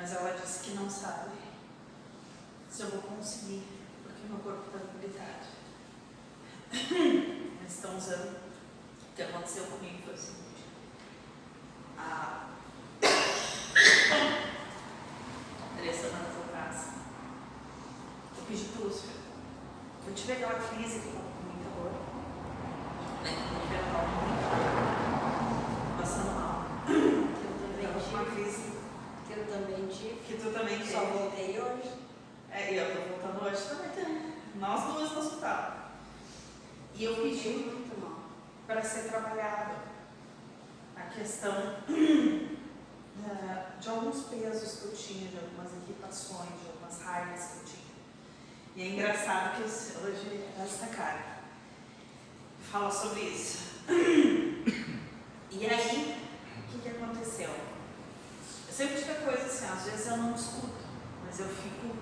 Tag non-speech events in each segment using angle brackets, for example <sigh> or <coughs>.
Mas ela disse que não sabe se eu vou conseguir, porque meu corpo está debilitado. <clears throat> Eles estão usando. O que aconteceu comigo foi o seguinte. Há três semanas atrás, eu pedi para Lúcifer. Eu tive aquela crise que eu com muita dor. Né? Muito passando mal. Eu tava com uma crise Que eu também tive. que tu também Só teve. voltei hoje. É, e eu tô voltando hoje também. Nós duas no hospital. E eu Tive pedi muito mal. para ser trabalhado a questão da- <clears throat> de alguns pesos que eu tinha, de algumas equipações, de algumas raivas que eu tinha. E é engraçado que hoje essa cara fala sobre isso. <clears throat> E aí, o que, que aconteceu? Sempre tive a coisa assim, às vezes eu não escuto, mas eu fico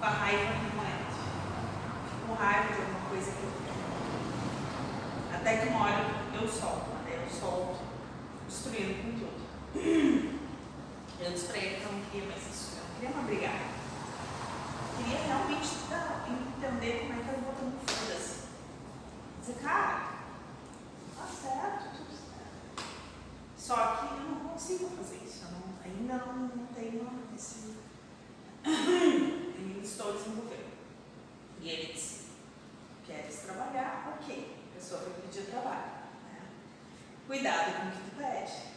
com a raiva no momento. Fico com raiva de alguma coisa que eu. Até que uma hora eu solto, né? eu solto, destruindo com tudo. <clears throat> Eu disse pra ele que eu não queria mais isso, eu não queria mais brigar. Eu queria realmente dar- entender como é que eu vou botando foda-se. Dizer, cara, tá certo, tudo certo. Só que eu não consigo fazer isso, não- não, tenho esse. <coughs> e estou desenvolvendo. E ele disse: queres trabalhar? Ok. A pessoa vai pedir trabalho. né? Cuidado com o que tu pede.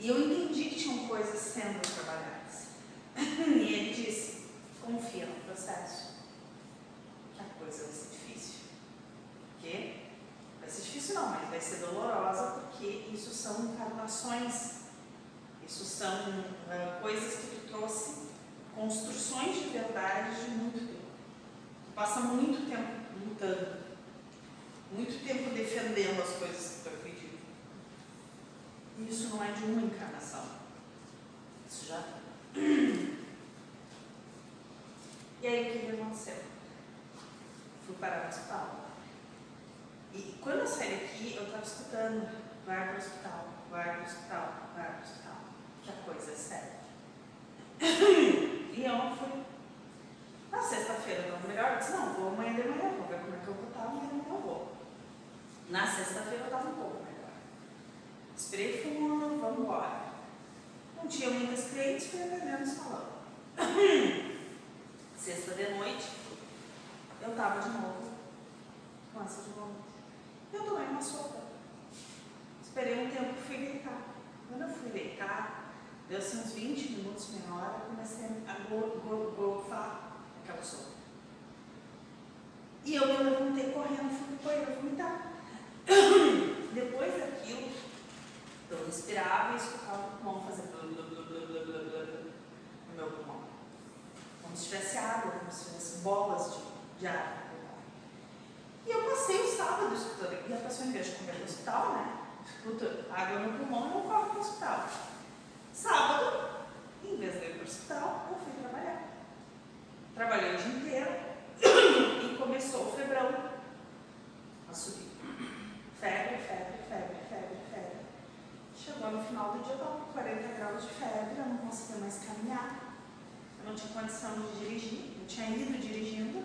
E eu entendi que tinham coisas sendo trabalhadas. <coughs> E ele disse: confia no processo. Que a coisa vai ser difícil. Porque vai ser difícil não, mas vai ser dolorosa porque isso são encarnações. Isso são ah, coisas que tu trouxe, construções de verdade de muito tempo. Tu passa muito tempo lutando, muito tempo defendendo as coisas que tu acredita. E isso não é de uma encarnação. Isso já. <coughs> E aí o que que aconteceu? Fui parar no hospital. E quando eu saí daqui, eu estava escutando, vai para o hospital, vai para o hospital, vai para o hospital, que a coisa é séria. <coughs> E fui. Na sexta-feira eu estava melhor, eu disse, não, vou amanhã de manhã, vou ver como é que eu vou estar, amanhã eu vou. Na sexta-feira eu estava um pouco melhor. Esperei fundo, vamos embora. Não tinha muitas clientes, fui atendendo o salão. <coughs> Sexta de noite, eu estava de novo com essa de vômito. Eu tomei uma sopa. Esperei um tempo, fui deitar. Quando eu fui deitar, Deu-se assim uns 20 minutos, meia hora, comecei a golfar aquela sopa. E eu me levantei correndo, fui para me dar Depois daquilo, eu respirava e escutava o pulmão fazer blá blá blá blá blá blá blá no meu pulmão. Como se tivesse água, como se tivesse bolas de, de água. E eu passei o sábado escutando. E a pessoa, em vez de comer no hospital, né? Escuta água no pulmão e eu corro para o hospital. Sábado, em vez de ir para o hospital, eu fui trabalhar. Trabalhei o dia inteiro <coughs> e começou o febrão a subir. Febre, febre, febre, febre, febre. Chegou no final do dia, eu com 40 graus de febre, eu não conseguia mais caminhar. Eu não tinha condição de dirigir, eu tinha ido dirigindo,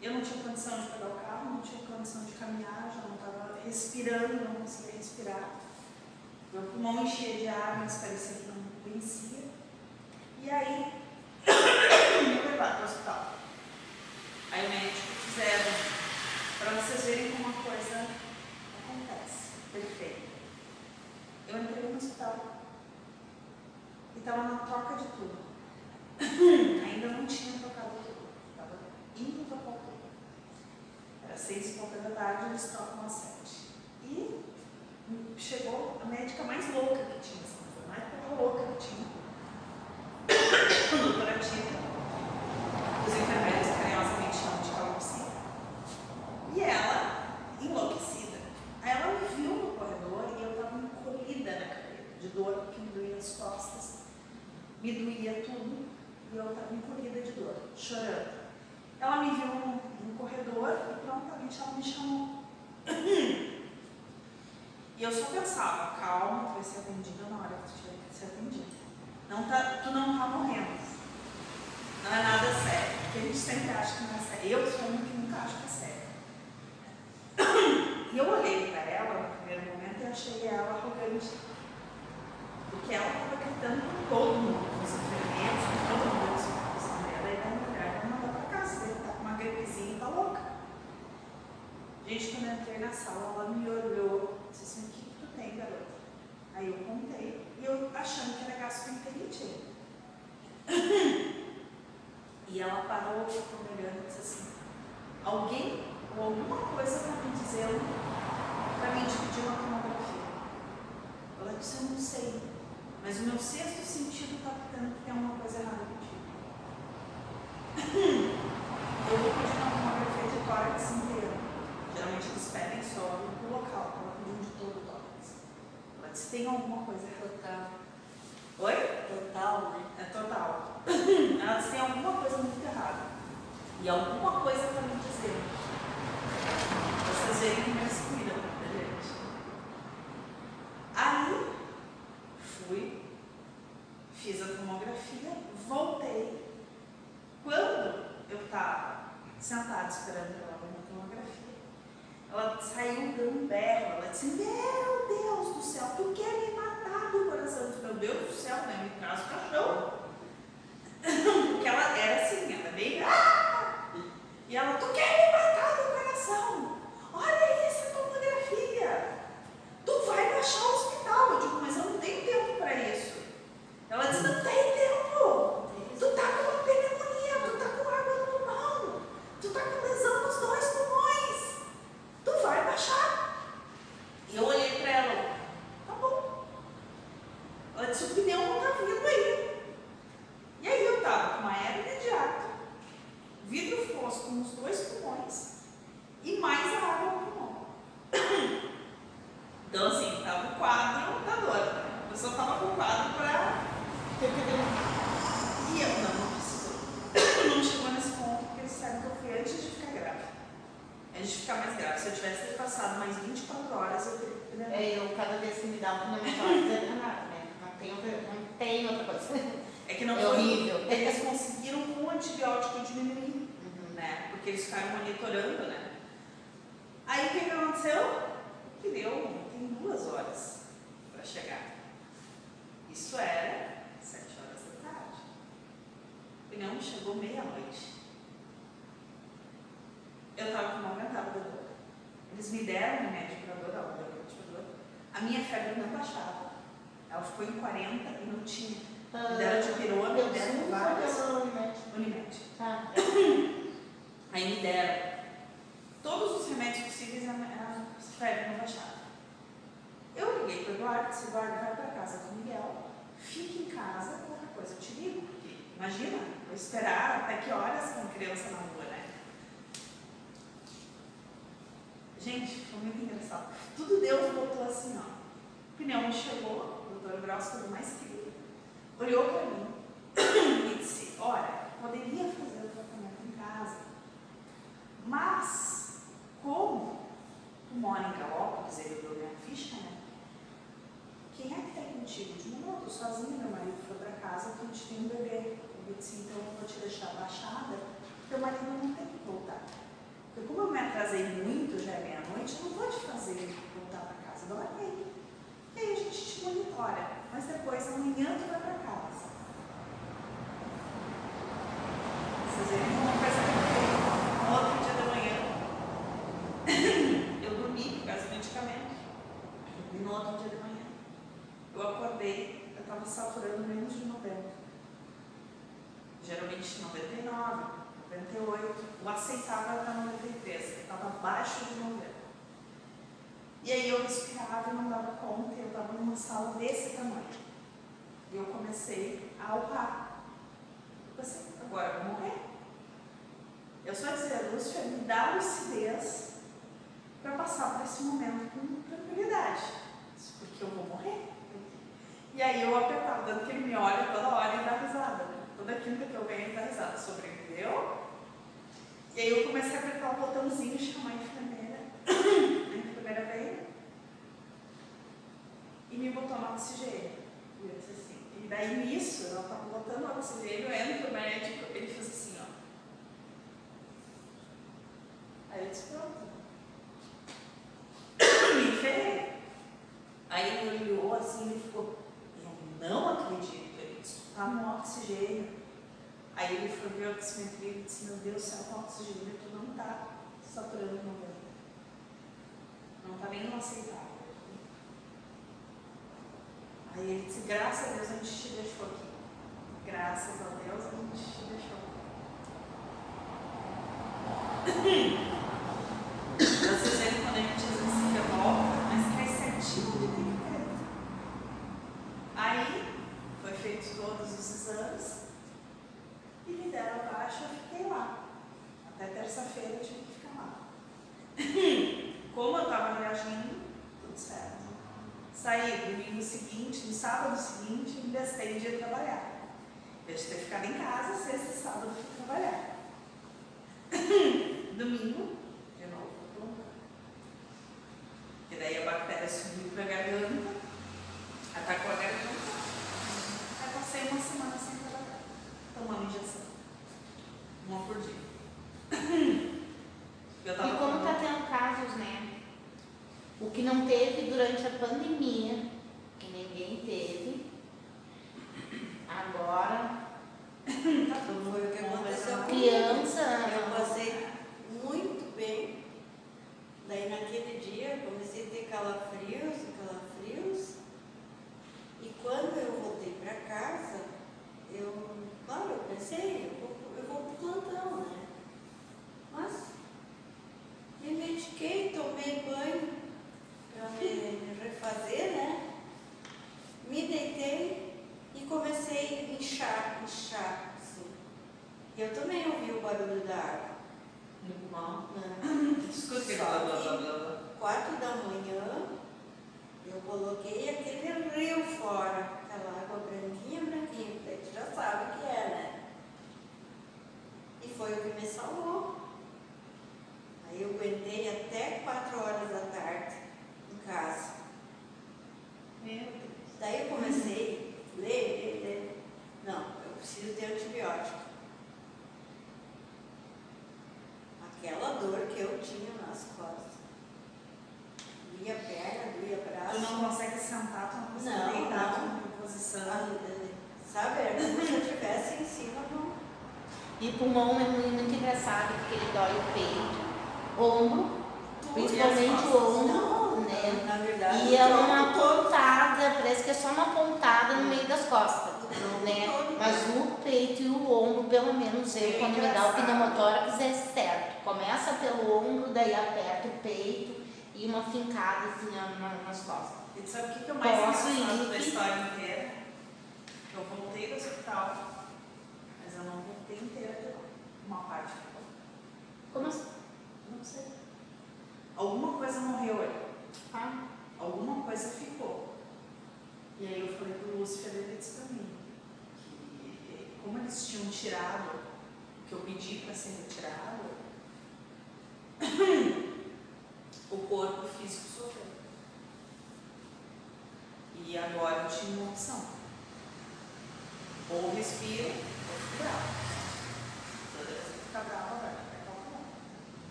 eu não tinha condição de pegar o carro, não tinha condição de caminhar, já não estava respirando, não conseguia respirar. Meu pulmão enchia de ar, mas parecia que não vencia. E aí, <coughs> me levaram para o hospital. Aí o médico fizeram, para vocês verem como a coisa acontece. Perfeito. Eu entrei no hospital e estava na troca de tudo. <coughs> Ainda não tinha trocado tudo. Estava indo trocar tudo. Era seis e pouca da tarde, eles trocam às sete. E chegou a médica mais louca que tinha, assim, a mais louca que tinha. A doutora Tita, os enfermeiros carinhosamente chamam de calopsia. E ela, enlouquecida. Aí ela me viu no corredor e eu estava encolhida na cadeira, de dor, porque me doía as costas, me doía tudo, e eu estava encolhida de dor, chorando. Ela me viu no, no corredor e prontamente ela me chamou. <coughs> E eu só pensava, calma, tu vai ser atendida na hora que tu tiver que ser atendida. Não tá, tu não tá morrendo. Não é nada sério. Porque a gente sempre acha que não é sério. Eu sou uma que nunca acho que é sério. E eu olhei para ela no primeiro momento e achei ela arrogante. Porque ela estava gritando com todo mundo, com os enfermeiros, com todo mundo, a situação dela. E daí a mulher vai mandar para casa, ele tá com uma gripezinha e tá louca. Gente, quando eu entrei na sala, ela me olhou, disse assim, o que tu tem, garota? Aí eu contei, e eu achando que era gastroenterite. e ela parou, ficou me olhando e disse assim, alguém ou alguma coisa para me dizer, para me dividir uma tomografia. Ela disse, eu não sei, mas o meu sexto sentido está pitando que tem alguma coisa errada contigo. <laughs> eu vou pedir uma tomografia de tórax inteiro. Geralmente eles pedem só no local, ela pediu de todo o tórax. Disse, tem alguma coisa errada. Oi? Total, né? É total. <coughs> Ela disse, tem alguma coisa muito errada. E alguma coisa para me dizer. Vocês verem que eles cuidam da gente. Aí, fui, fiz a tomografia, voltei. Quando eu estava sentada esperando ela ela saiu dando berro. Ela disse: Meu Deus do céu, tu quer me matar do coração? Eu disse, Meu Deus do céu, né? Me traz o cachorro. <laughs> Porque ela era assim, ela bem. "Ah!" E ela, tu quer me matar do coração? Olha essa tomografia. Tu vai baixar o hospital. Eu digo, mas eu não tenho tempo para isso. Ela disse, não tem tempo. Tu tá com uma pneumonia, tu tá com água no pulmão, tu tá com lesão nos dois pulmões. Tu vai baixar. E eu olhei para ela, tá bom. Disse, o pneu não tá vindo aí. Abaixo de 90. E aí eu respirava e não dava conta, eu estava numa sala desse tamanho. E eu comecei a urrar. Eu pensei, agora eu vou morrer. Eu só dizia, Lúcia, me dá lucidez para passar por esse momento com tranquilidade. Porque eu vou morrer. E aí eu apertava, tanto que ele me olha toda hora e dá risada. Toda quinta que eu venho ele dá risada. Sobreviveu? E aí eu comecei a apertar o botãozinho e chamar a enfermeira. <coughs> A enfermeira veio e me botou no oxigênio. E eu disse assim, e daí nisso, ela tá botando o oxigênio, entra o médico, ele fez assim, ó. Aí eu disse, pronto. <coughs> Me ferrei. Aí ele olhou assim e ficou, eu não acredito, ele disse, tá no oxigênio. Aí ele foi ver o oximetria e disse, meu Deus, céu, com oxigênio não tá saturando no meu. Não tá nem aceitável. Aí ele disse, graças a Deus a gente te deixou aqui. Graças a Deus a gente te deixou aqui. Vocês veem quando a gente às vezes se revolta, mas cai certinho onde tem que. Aí foi feito todos os exames e me deram baixa, eu fiquei lá. Até terça-feira eu tive que ficar lá. Como eu estava reagindo, tudo certo. Saí domingo seguinte, no sábado seguinte, me destei de ir trabalhar. Eu de ter ficado em casa, sexta e sábado fui trabalhar. Domingo, de novo, pronto. E daí a bactéria subiu para a garganta, atacou a garganta. Aí passei uma semana sem trabalhar, tomando injeção. Uma por dia. <coughs> Eu tava E como está tendo casos, né? O que não teve durante a pandemia, que ninguém teve, agora Então <coughs> foi o que aconteceu comigo. criança. Eu passei muito bem. Daí naquele dia comecei a ter calafrios calafrios.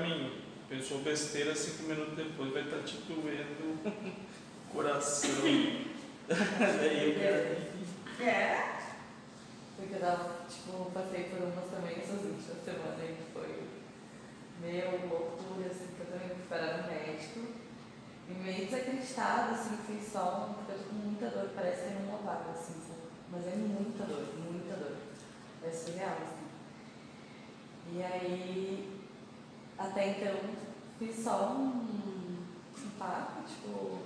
Mim, pensou besteira, cinco minutos depois vai estar te doendo o coração. <laughs> Quero. É? Porque eu tava, tipo, passei por umas também essas últimas semanas aí que foi meio loucura, assim, que eu também fui parar no médico. E meio desacreditada, assim, fiz só um, tô com muita dor, parece ter uma vaga, assim, sabe? Mas é muita dor, muita dor. É surreal, assim. E aí, até então, fiz só um, um papo, tipo,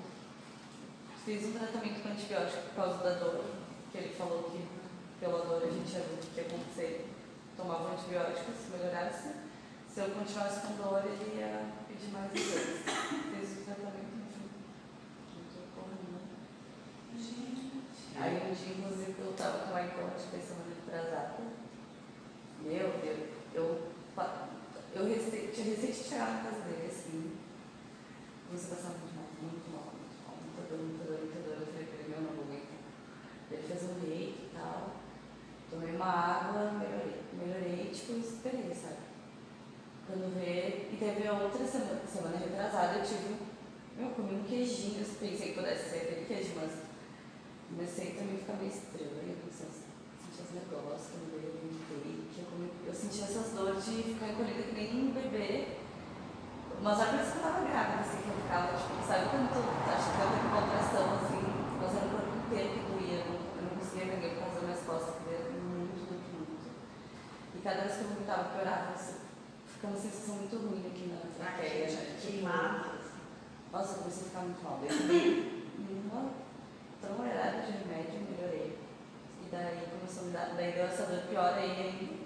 fiz um tratamento com antibiótico por causa da dor, que ele falou que pela dor a gente ia ver o que ia acontecer. Tomava um antibiótico, se melhorasse. Se eu continuasse com dor, ele ia pedir mais exames. Fiz o tratamento, enfim. Não tô correndo. Gente. Aí um dia, inclusive, eu tava com a que foi semana retrasada. Meu Deus, eu, eu recei, tinha recém chegado na casa dele, assim, comecei a passar muito mal, muito mal, muito mal, muita dor, muita dor, muita dor. Eu falei pra ele, meu, não vou aguentar. Ele fez um reiki e tal, tomei uma água, melhorei, melhorei, tipo, esperei, sabe? Quando vê, e teve outra semana, semana retrasada, eu tive, eu comi um queijinho, eu pensei que pudesse ser aquele queijo, mas comecei também a ficar meio estranha, comecei a sentir os negócios, alimentei, que eu, eu senti essas dores de ficar encolhida que nem um bebê, mas por isso que eu tava grávida, assim, que eu ficava, tipo, sabe quando tu acha que tava com contração, assim, mas era o corpo inteiro que doía, eu não, eu não conseguia erguer por causa das minhas costas, que doía muito, muito, muito. E cada vez que eu vomitava, piorava, assim, ficava uma sensação muito ruim aqui na né? Tipo, Queimada. nossa, eu comecei a ficar muito mal. Daí eu uma trombada de remédio melhorei. E daí começou a me dar, daí deu essa dor pior aí ainda.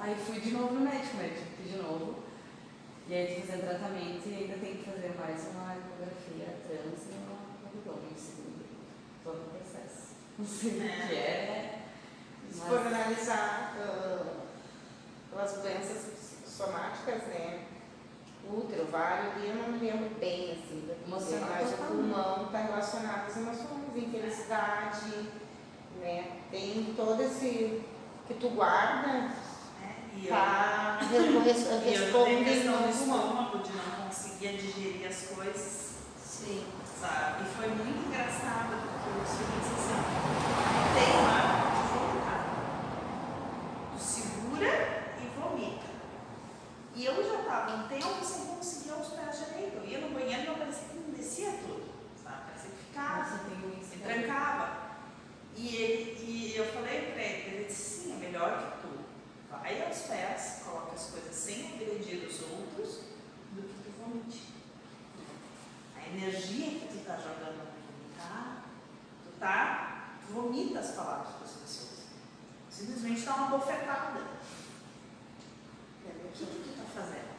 Aí fui de novo no médico, o médico fui de novo. E aí tô fazendo tratamento e ainda tem que fazer mais uma ecografia trans e uma abdômen segundo. Tô no processo. Não sei o que é. Se for analisar ah, as doenças somáticas, né? Útero, ovário, eu não me lembro bem, assim, da Emocional mas o pulmão está relacionado às emoções, infelicidade, né? Tem todo esse que tu guarda, né? E eu, tá e eu não tenho questão do estômago, de não conseguir digerir as coisas. Sim. sabe? E foi muito engraçado, porque senhor disse assim, tem um hábito de vomitar. Tu segura e vomita. E eu já estava um tempo sem conseguir pés direito. Eu ia no banheiro e não parecia que não descia tudo, sabe? Parecia que ficava, Nossa, se trancava. E, ele, e eu falei para ele, ele disse, sim, é melhor que vai aos pés, coloca as coisas sem agredir os outros, do que tu vomite. A energia que tu tá jogando naquilo, tá? Tu tá, tu vomita as palavras das pessoas. Simplesmente dá uma bofetada. O que, que tu tá fazendo?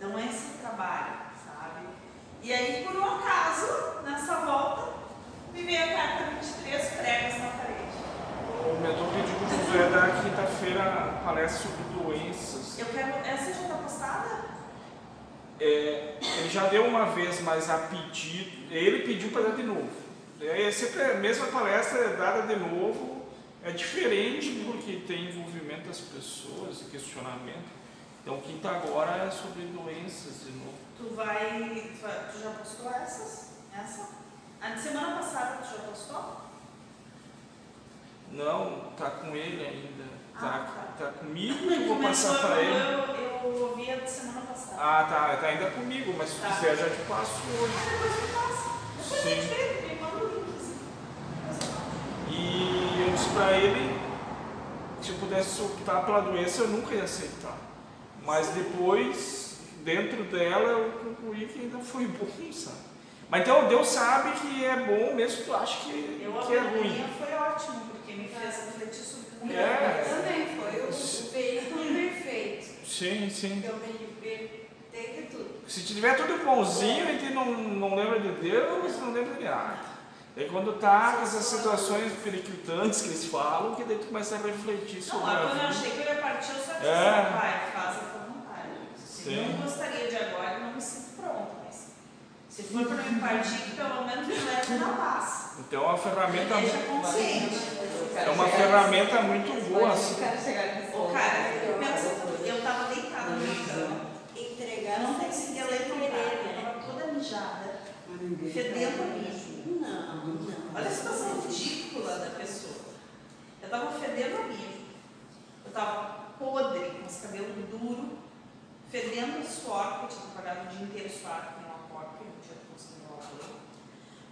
Não é esse trabalho, sabe? E aí, por um acaso, nessa volta, me veio a carta 23 pregos na parede. O mentor pediu para o Josué dar quinta-feira palestra sobre doenças. Eu quero. Essa já tá postada? É, ele já deu uma vez, mas a pedido, ele pediu para dar de novo. É sempre a mesma palestra é dada de novo, é diferente porque tem envolvimento das pessoas, questionamento. Então quinta agora é sobre doenças de novo. Tu vai. Tu, vai- tu já postou essas? Essa? A de semana passada tu já postou? Não, tá com ele ainda. Tá, Ah, tá comigo vou passar para eu, ele. eu ouvi a semana passada. Ah, tá, tá ainda comigo, mas se Tá. quiser já te passo hoje. Ah, depois me passa. Depois Sim. a gente vê, me manda o link. assim. Eu passo. E eu disse pra ele, se eu pudesse optar pela doença, eu nunca ia aceitar. Mas depois, dentro dela, eu concluí que ainda foi <laughs> bom, sabe? Mas então Deus sabe que é bom, mesmo que tu ache que, Eu que é ruim. foi ótimo, muita É. Também foi o, o veículo perfeito. Sim, sim. Eu me de tudo. Se tiver tudo bonzinho, a gente não, não lembra de Deus, não lembra de nada. Daí quando tá com essas situações periclitantes que eles falam, que daí tu começa a refletir Não, sobre a quando eu achei que eu ia partir, eu só disse É. pai, faz a vontade. Se Sim. não gostaria de agora, eu não me sinto pronto, mas se for para me partir, que pelo menos me leve na paz. Então é uma ferramenta é uma ferramenta muito boa. Eu assim. ponto. cara, eu penso, eu tava deitada no meu cama, Entregar eu não conseguia levantar, eu né? tava toda mijada, fedendo a mijo. Não, não. Olha a situação ridícula da pessoa. Eu tava fedendo a mijo. Eu tava podre, com os cabelos duros, fedendo suor, porque eu tinha trabalhado o dia inteiro suado com uma porta, eu não tinha conseguido lavar banho.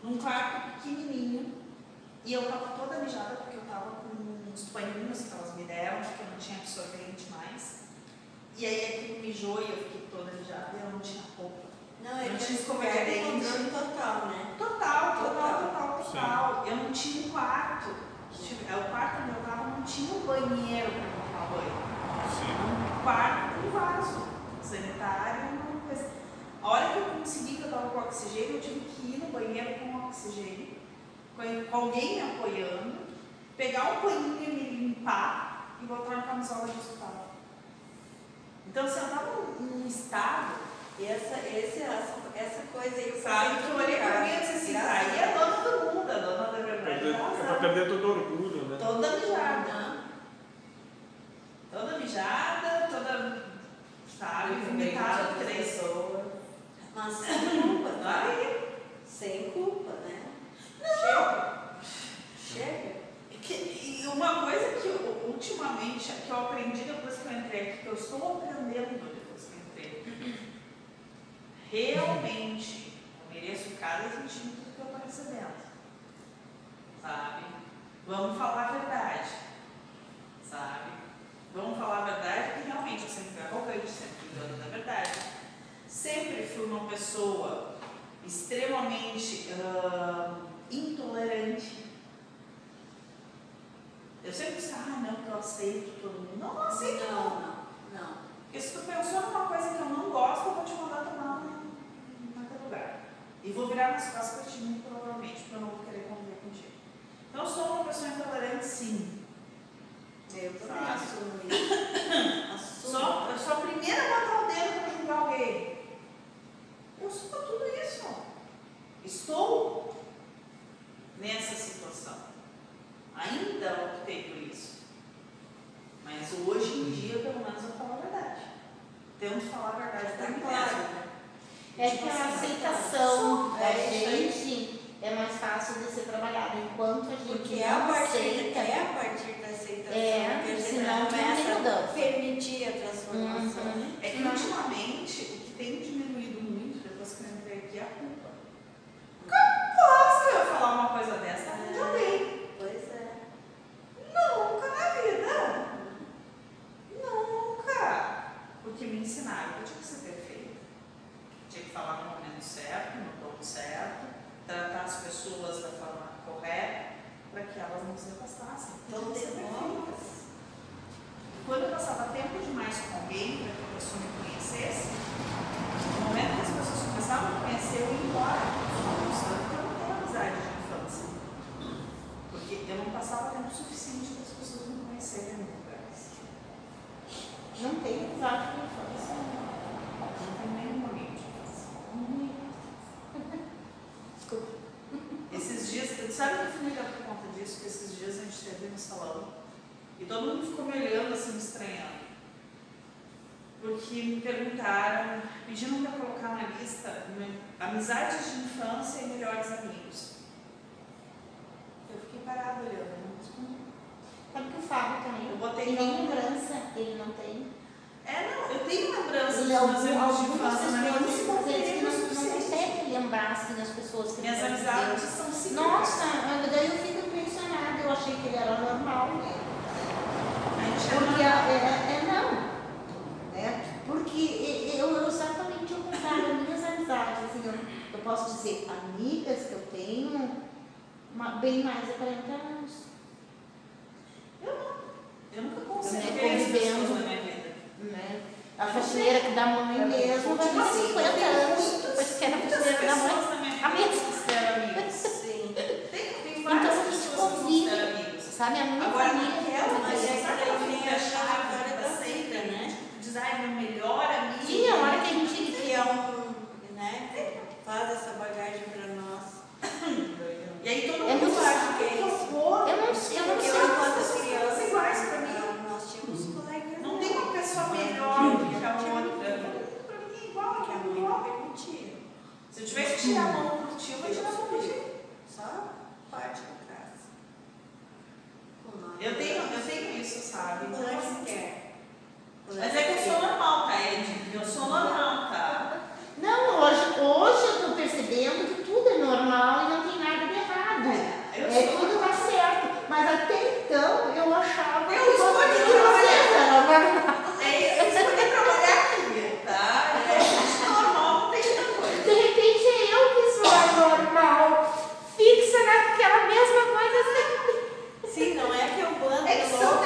Num quarto pequenininho, e eu tava toda mijada porque eu tava com uns paninhos que elas me deram, porque eu não tinha absorvente mais. E aí aquilo mijou e eu fiquei toda mijada e eu não tinha roupa. Não, é Não tinha dente. o controle total, né? Total, total, total, total. Eu não tinha um quarto. Tipo, é, O quarto onde eu tava não tinha um banheiro para tomar banho. Sim. Um quarto com vaso sanitário. A hora que eu consegui que eu tava com oxigênio, eu tive que ir no banheiro com oxigênio, com alguém me apoiando, pegar um paninho e me limpar e botar na camisola de hospital. Então, assim, eu tava num- estado, E essa, esse, essa, essa coisa aí, eu sabe, que eu olhei pra mim e disse assim, aí a é dona do mundo, a dona da verdade. Tá É pra razão. perder todo orgulho, né? Toda mijada. Toda mijada, toda, sabe, vomitada três. pessoas. Mas sem culpa, tá? Sem culpa, né? não. Chega. E que- E uma coisa que eu, ultimamente, que eu aprendi depois que eu entrei aqui, que eu estou aprendendo depois que eu entrei, realmente eu mereço cada centímetro que eu estou recebendo. Sabe? Vamos falar a verdade. Sabe? Vamos falar a verdade, porque realmente eu sempre fui arrogante, sempre fui dona da verdade. Sempre fui uma pessoa extremamente ah, intolerante. Eu sempre disse, ah, não, que eu aceito todo mundo. Não, não aceito Não, não. não, não. Porque se tu pensou numa coisa que eu não gosto, eu vou te mandar tomar em qualquer lugar. E vou virar minhas costas bem mais de 40 anos. Eu nunca consigo ver na minha vida. Né? A faxineira que da mãe mesmo vai Tipo ter assim, 50 tem anos, depois que era a faxineira da mãe. a eu mesma. Sim. Tem, tem Então várias gente pessoas que eu amigos. Sabe, a minha Agora, família. naquela, Mas é sabe que daí vem família a chave trajetória da seita, né? Ai, meu melhor amigo. Sim, a hora que a gente Que é um, né? Faz essa bagagem eu não acho que. Eu não. Eu não sei. É quantas crianças iguais para mim. Nós tínhamos colegas. Não tem uma pessoa melhor do que a outra. Para mim é igual que a minha é contigo. Se eu tivesse que tirar a mão do tio, eu vou tirar a mão do tio. Só parte da casa. Eu tenho, eu tenho isso, sabe? É é Mas é que eu sou normal, tá, Ed? Eu sou normal, tá? Não, hoje, hoje eu estou percebendo que tudo é normal e Então, eu achava. Eu escolhi trabalhar. É, eu escolhi trabalhar aqui, tá? É, é normal, tem coisa. De repente é eu que sou a normal, fixa naquela mesma coisa assim. Sim, não é que eu bando. É que são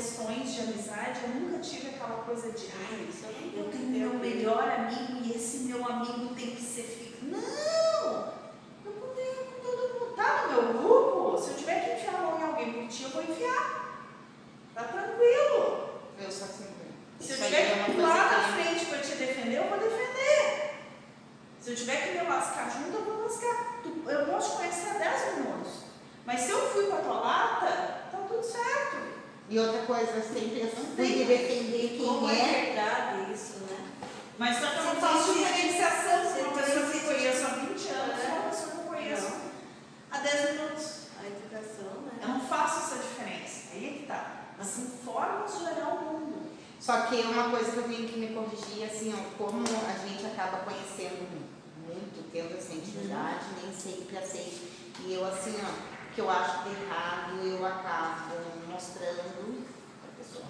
questões de amizade, eu nunca tive aquela coisa de, ai, eu tenho meu melhor amigo e esse meu amigo tem que ser fico. Não! Eu poderia com todo mundo. Tá no meu grupo? Se eu tiver que enfiar em alguém por ti, eu vou enfiar. Tá tranquilo. Eu assim. Se eu tiver que pular na frente para te defender, eu vou defender. Se eu tiver que me lascar junto, eu vou lascar. Eu posso te conhecer há 10 minutos. Mas se eu fui com a tua lata, tá tudo certo outra coisa, sempre eu fui tem. de defender Como quem é é. verdade isso, né? Mas só que eu não faço diferenciação entre uma pessoa que que- eu conheço há 20 anos e É. uma pessoa que eu conheço há 10 minutos. A educação, Eu né? não faço essa diferença. Aí é que tá. Assim, formas de olhar o mundo. Só que uma coisa que eu tenho que me corrigir, assim, ó, como a gente acaba conhecendo muito, tendo essa intimidade, nem sempre aceito. E eu, assim, ó, que eu acho que errado, eu acabo mostrando pra pessoa.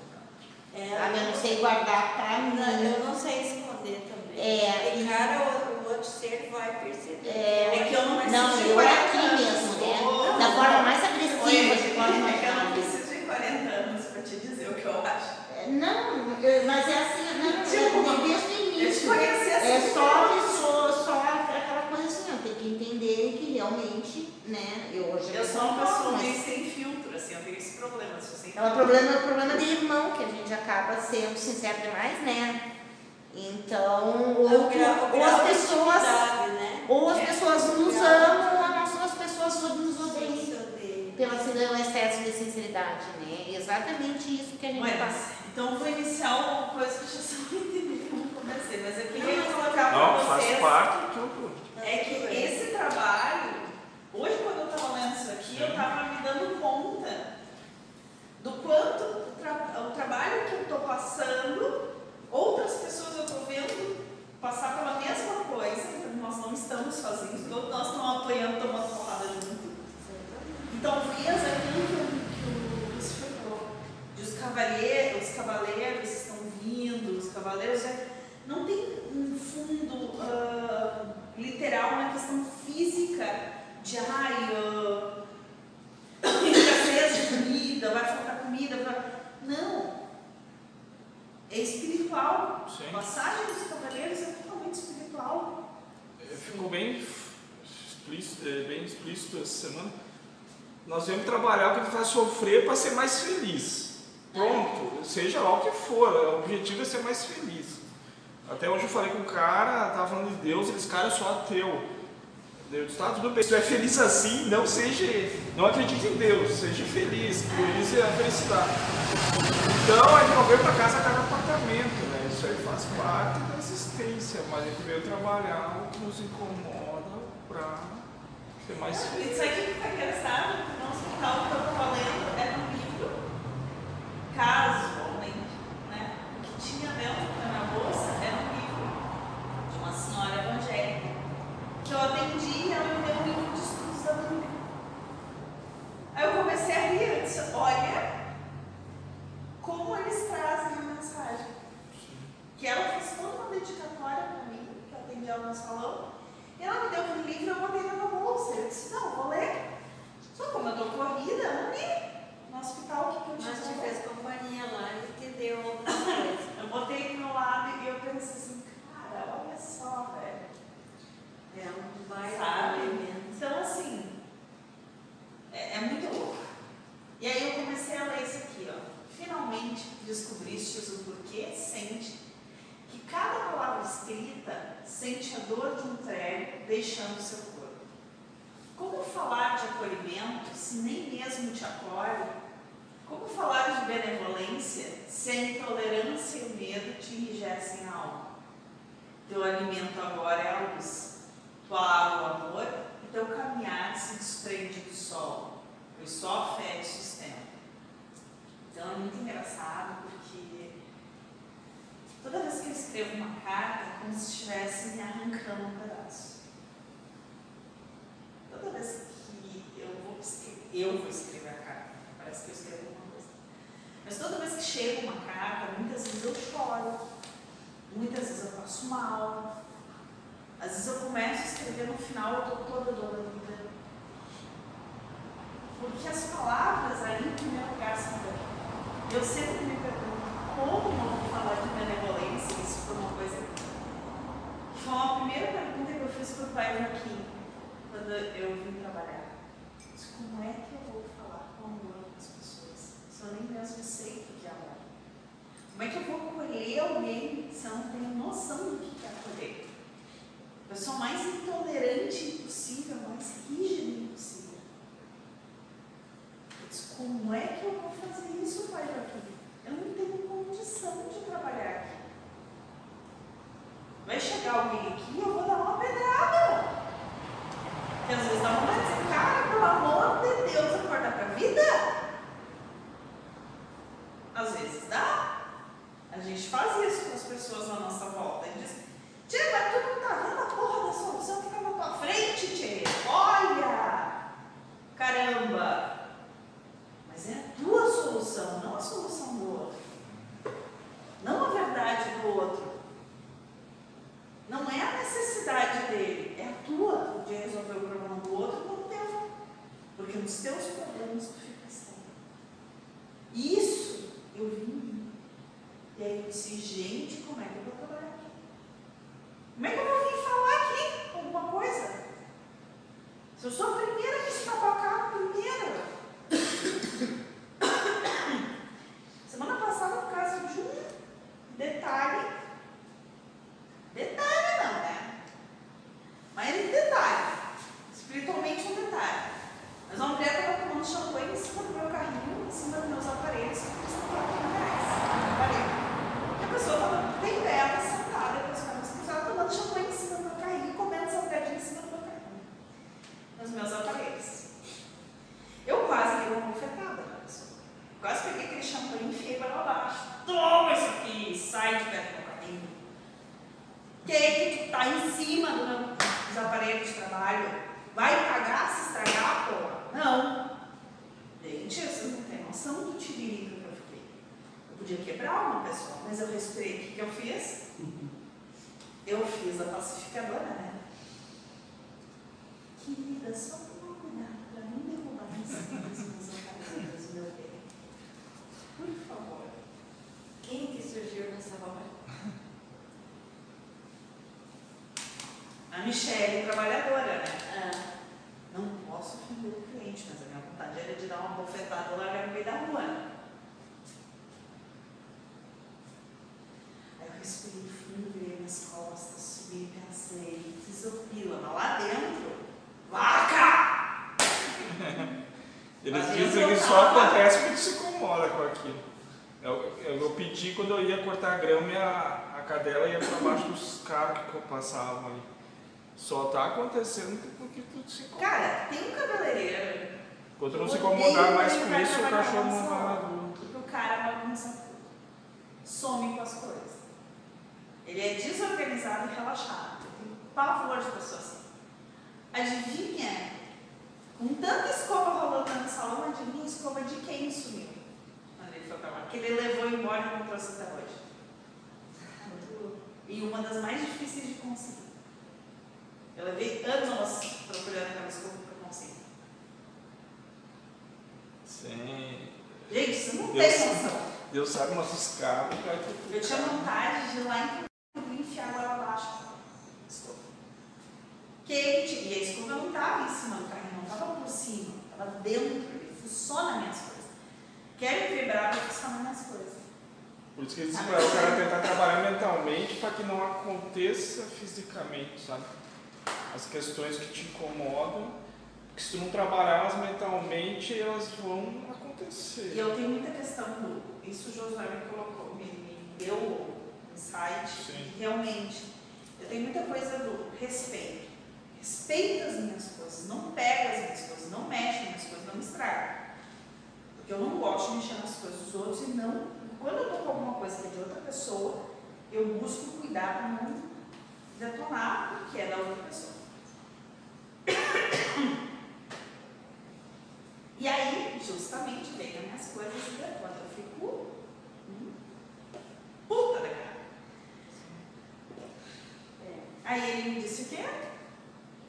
É, Sabe? Eu não sei guardar Não, mim. eu não sei esconder também. É, e- cara, o, o outro ser vai perceber. É, É que eu não Não, eu 40 aqui anos. mesmo, né? Ô, Da forma mais agressiva que pode é que eu não preciso de 40 anos pra te dizer o que eu acho. Não, eu- mas é assim, não, Tipo, é desde o Eu te início. conheci assim. É só pessoa, só aquela coisa assim, ó, tem que entender que realmente, né, eu hoje Eu sou uma pessoa mas meio sem filtro, assim, eu tenho esse problema. Se você É o problema, é o problema de irmão, que a gente acaba sendo sincero demais, né? Então, ou, É o grau- o ou as pessoas, né? ou as É. pessoas nos amam, ou as nossas pessoas nos odeiam. Pelo assim, pelo excesso de sinceridade, né? É exatamente isso que a gente Mas, passa. então vou iniciar uma coisa que eu já só entendi como comecei, mas eu queria Não, colocar Não, para faz vocês parte de tudo. é que esse trabalho, hoje quando eu estava lendo isso aqui, eu estava me dando conta do quanto o, tra- o trabalho que eu estou passando, outras pessoas eu estou vendo passar pela mesma coisa, nós não estamos sozinhos, todos nós estamos apoiando, tomando porrada junto. Então, vias aquilo que, o- que o Lúcifer falou, de os cavaleiros, os cavaleiros estão vindo, os cavaleiros é, não tem um fundo ah, literal na questão física de ai, ah, tem escassez de comida, vai faltar comida, vai... não. É espiritual. Sim. A passagem dos cavaleiros é totalmente espiritual. É, Ficou bem explícito, é, bem explícito essa semana. Nós vamos trabalhar o que a gente vai sofrer para ser mais feliz. Pronto, seja lá o que for, o objetivo é ser mais feliz. Até hoje eu falei com um cara, tava falando de Deus, esse cara é só ateu. Tá, tudo bem, se tu é feliz assim, não seja, não acredite em Deus, seja feliz, priorize a felicidade. Então a gente não veio para casa cada apartamento, né? Isso aí faz parte da existência, mas a gente veio trabalhar o que nos incomoda para ser mais feliz. Isso aqui que foi engraçado, no hospital que eu estava lendo vai chegar alguém aqui e eu vou dar uma pedrada. Porque às vezes dá uma pedrada cara, pelo amor de Deus, acordar pra vida. Às vezes dá. A gente faz isso com as pessoas na nossa volta. A gente diz, Tia, mas tu Michelle, trabalhadora, né? Ah, Não posso ofender o cliente, mas a minha vontade era de dar uma bofetada largar no meio da rua. né? Aí eu respirei fundo, virei minhas costas, subi e pensei, desopila, mas lá dentro, vaca! <laughs> Eles Mas dizem que só acontece quando se incomoda com aquilo. Eu, eu, eu pedi quando eu ia cortar grama e a, a cadela ia para baixo dos carros que passavam ali. Só tá acontecendo porque tu se incomoda. Cara, tem um cabeleireiro. Quando não se incomodar mais com isso, o cachorro não vai salão. mais duro. Porque o cara bagunça tudo. Some com as coisas. Ele é desorganizado e relaxado. Tenho pavor de pessoas assim. Adivinha? Com tanta escova rolando no salão, adivinha a escova de quem sumiu? Quando ele foi pra lá. Que ele levou embora e não trouxe até hoje. <laughs> E uma das mais difíceis de conseguir. Eu levei anos procurando aquela escova para conseguir. Sim. Gente, você não Deus. tem noção. Deus sabe nossos carros, Eu tinha vontade de ir lá e enfiar lá abaixo. Escova. Que e a escova não estava em cima do carrinho, não estava por cima, estava dentro, nas minhas coisas. Quer me vibrar para nas minhas coisas. Por isso que eles dizem para o cara tentar trabalhar mentalmente para que não aconteça fisicamente, sabe? As questões que te incomodam, porque se tu não trabalhar elas mentalmente, elas vão acontecer. E eu tenho muita questão. Isso o Josué me colocou, me, me deu um insight. Realmente, eu tenho muita coisa do respeito. Respeita as minhas coisas, não pega as minhas coisas, não mexe nas minhas coisas, não me estraga. Porque eu não gosto de mexer nas coisas dos outros e não. Quando eu tô com alguma coisa que é de outra pessoa, eu busco cuidar para não detonar o que é da outra pessoa. E aí, justamente, vem as minhas coisas e detona. Eu fico hum, puta da cara. é. Aí ele me disse o quê?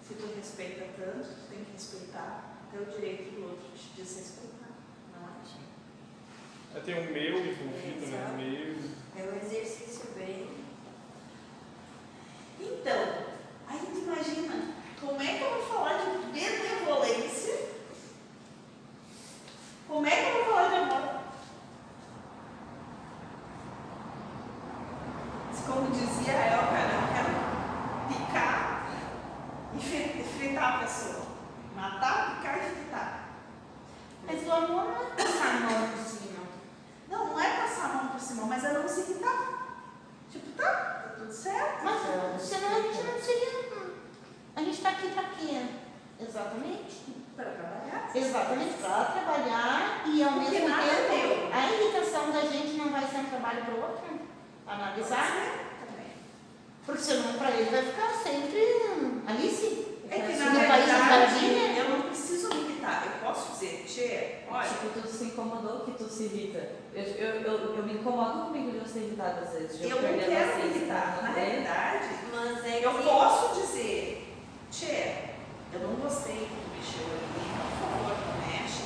Se tu respeita tanto, tu tem que respeitar até o direito do outro de te desrespeitar. Não é? Aí tem o meu envolvido, né? Exato. Meu. É um exercício bem. Então, aí tu imagina, como é que eu vou falar de benevolência? Como é que eu vou falar de amor? Como dizia ela, eu quero picar e fri- fritar a pessoa. Matar, picar e fritar. Mas o amor não é passar a mão por cima. Não, não é passar a mão por cima, mas é não se irritar. Tipo, tá, tá tudo certo. Mas senão a gente não seria. A gente está aqui para quê? Exatamente. Para trabalhar. Exatamente, para trabalhar e ao Porque mesmo é tempo a irritação da gente não vai ser um trabalho para o outro. Analisar. também. Porque senão para ele vai ficar sempre Alice. É que na verdade eu não preciso me irritar. Eu posso dizer, Tchê, olha, Tipo, tu se incomodou que tu se irrita. Eu, eu, eu, eu me incomodo comigo de eu ser irritada às vezes. de eu não quero irritar. Na manter. realidade, Mas é eu que. posso dizer, Tchê, eu não gostei que tu mexeu ali, então, por favor, não mexe.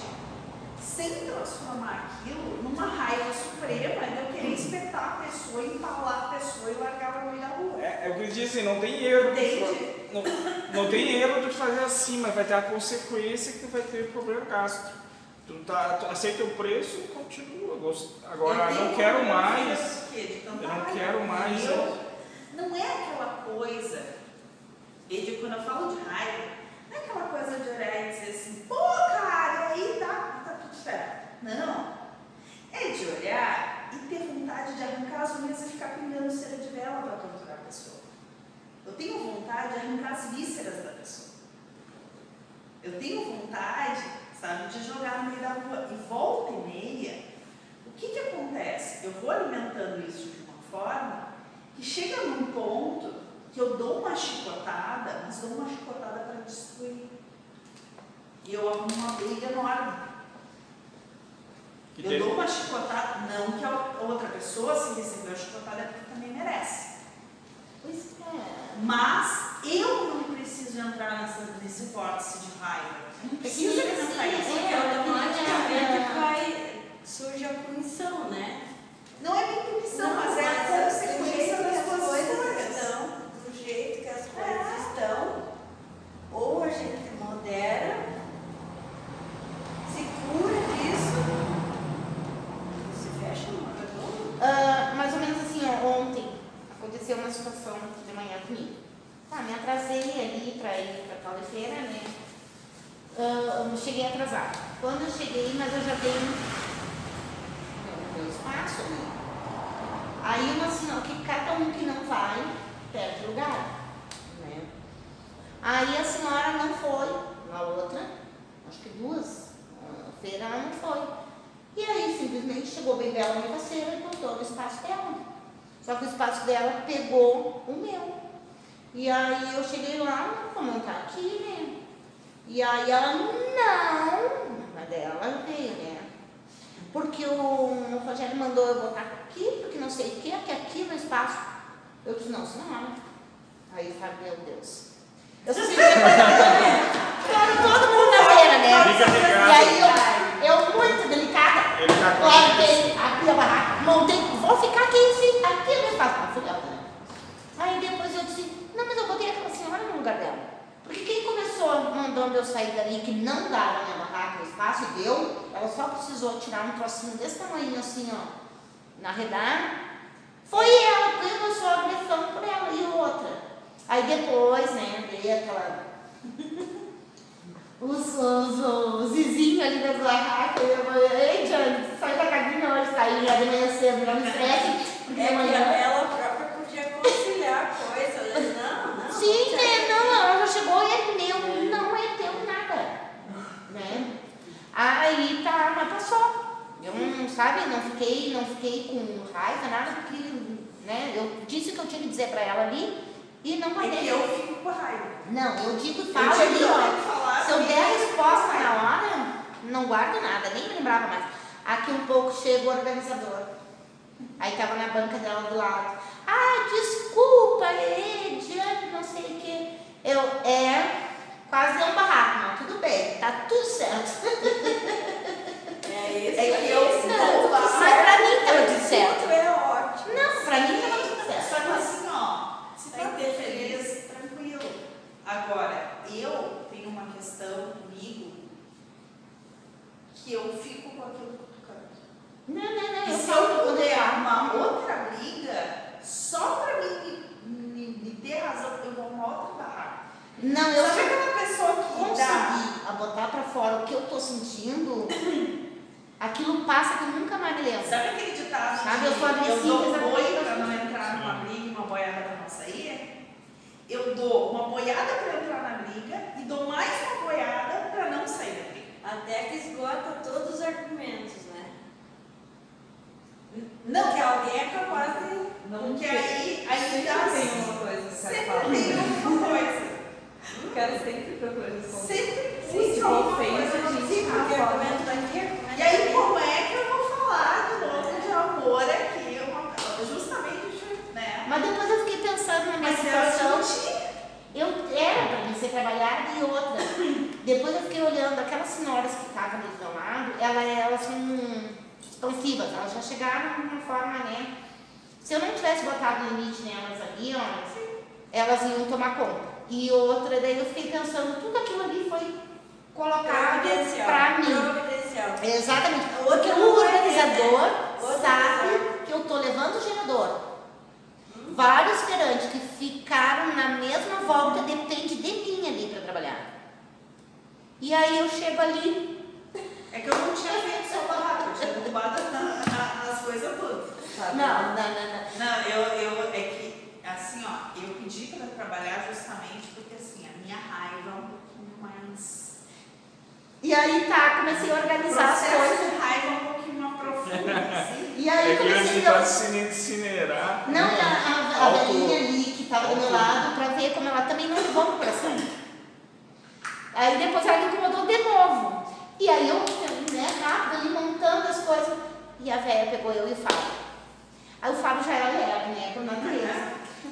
Sem transformar aquilo numa raiva suprema de eu querer espetar a pessoa, empalar a pessoa e largar ela no meio da rua. É, é o que eu disse, não tem erro. Não, não tem erro de fazer assim, mas vai ter a consequência que tu vai ter problema gasto. Tu, tá, tu aceita o preço e continua. Agora, eu não quero mais. Eu não quero mais. Não é aquela coisa e de, quando eu falo de raiva, não é aquela coisa de olhar e dizer assim, pô, cara, aí tá, tá tudo certo. Não. É de olhar e ter vontade de arrancar as unhas e ficar pingando cera de vela para torturar a pessoa. Eu tenho vontade de arrancar as vísceras da pessoa. Eu tenho vontade, sabe, de jogar no meio da rua. E volta e meia, o que que acontece? Eu vou alimentando isso de uma forma que chega num ponto que eu dou uma chicotada, mas dou uma chicotada para destruir. E eu arrumo uma briga enorme. Que eu teve... dou uma chicotada, não que a outra pessoa, se recebeu a chicotada, é porque também merece. Pois é. Mas eu não preciso entrar nessa, nesse vórtice de raiva. Não é precisa é entrar nisso, assim, porque é, é automaticamente vai, surge a punição, né? Não é bem punição, não, mas é a consequência.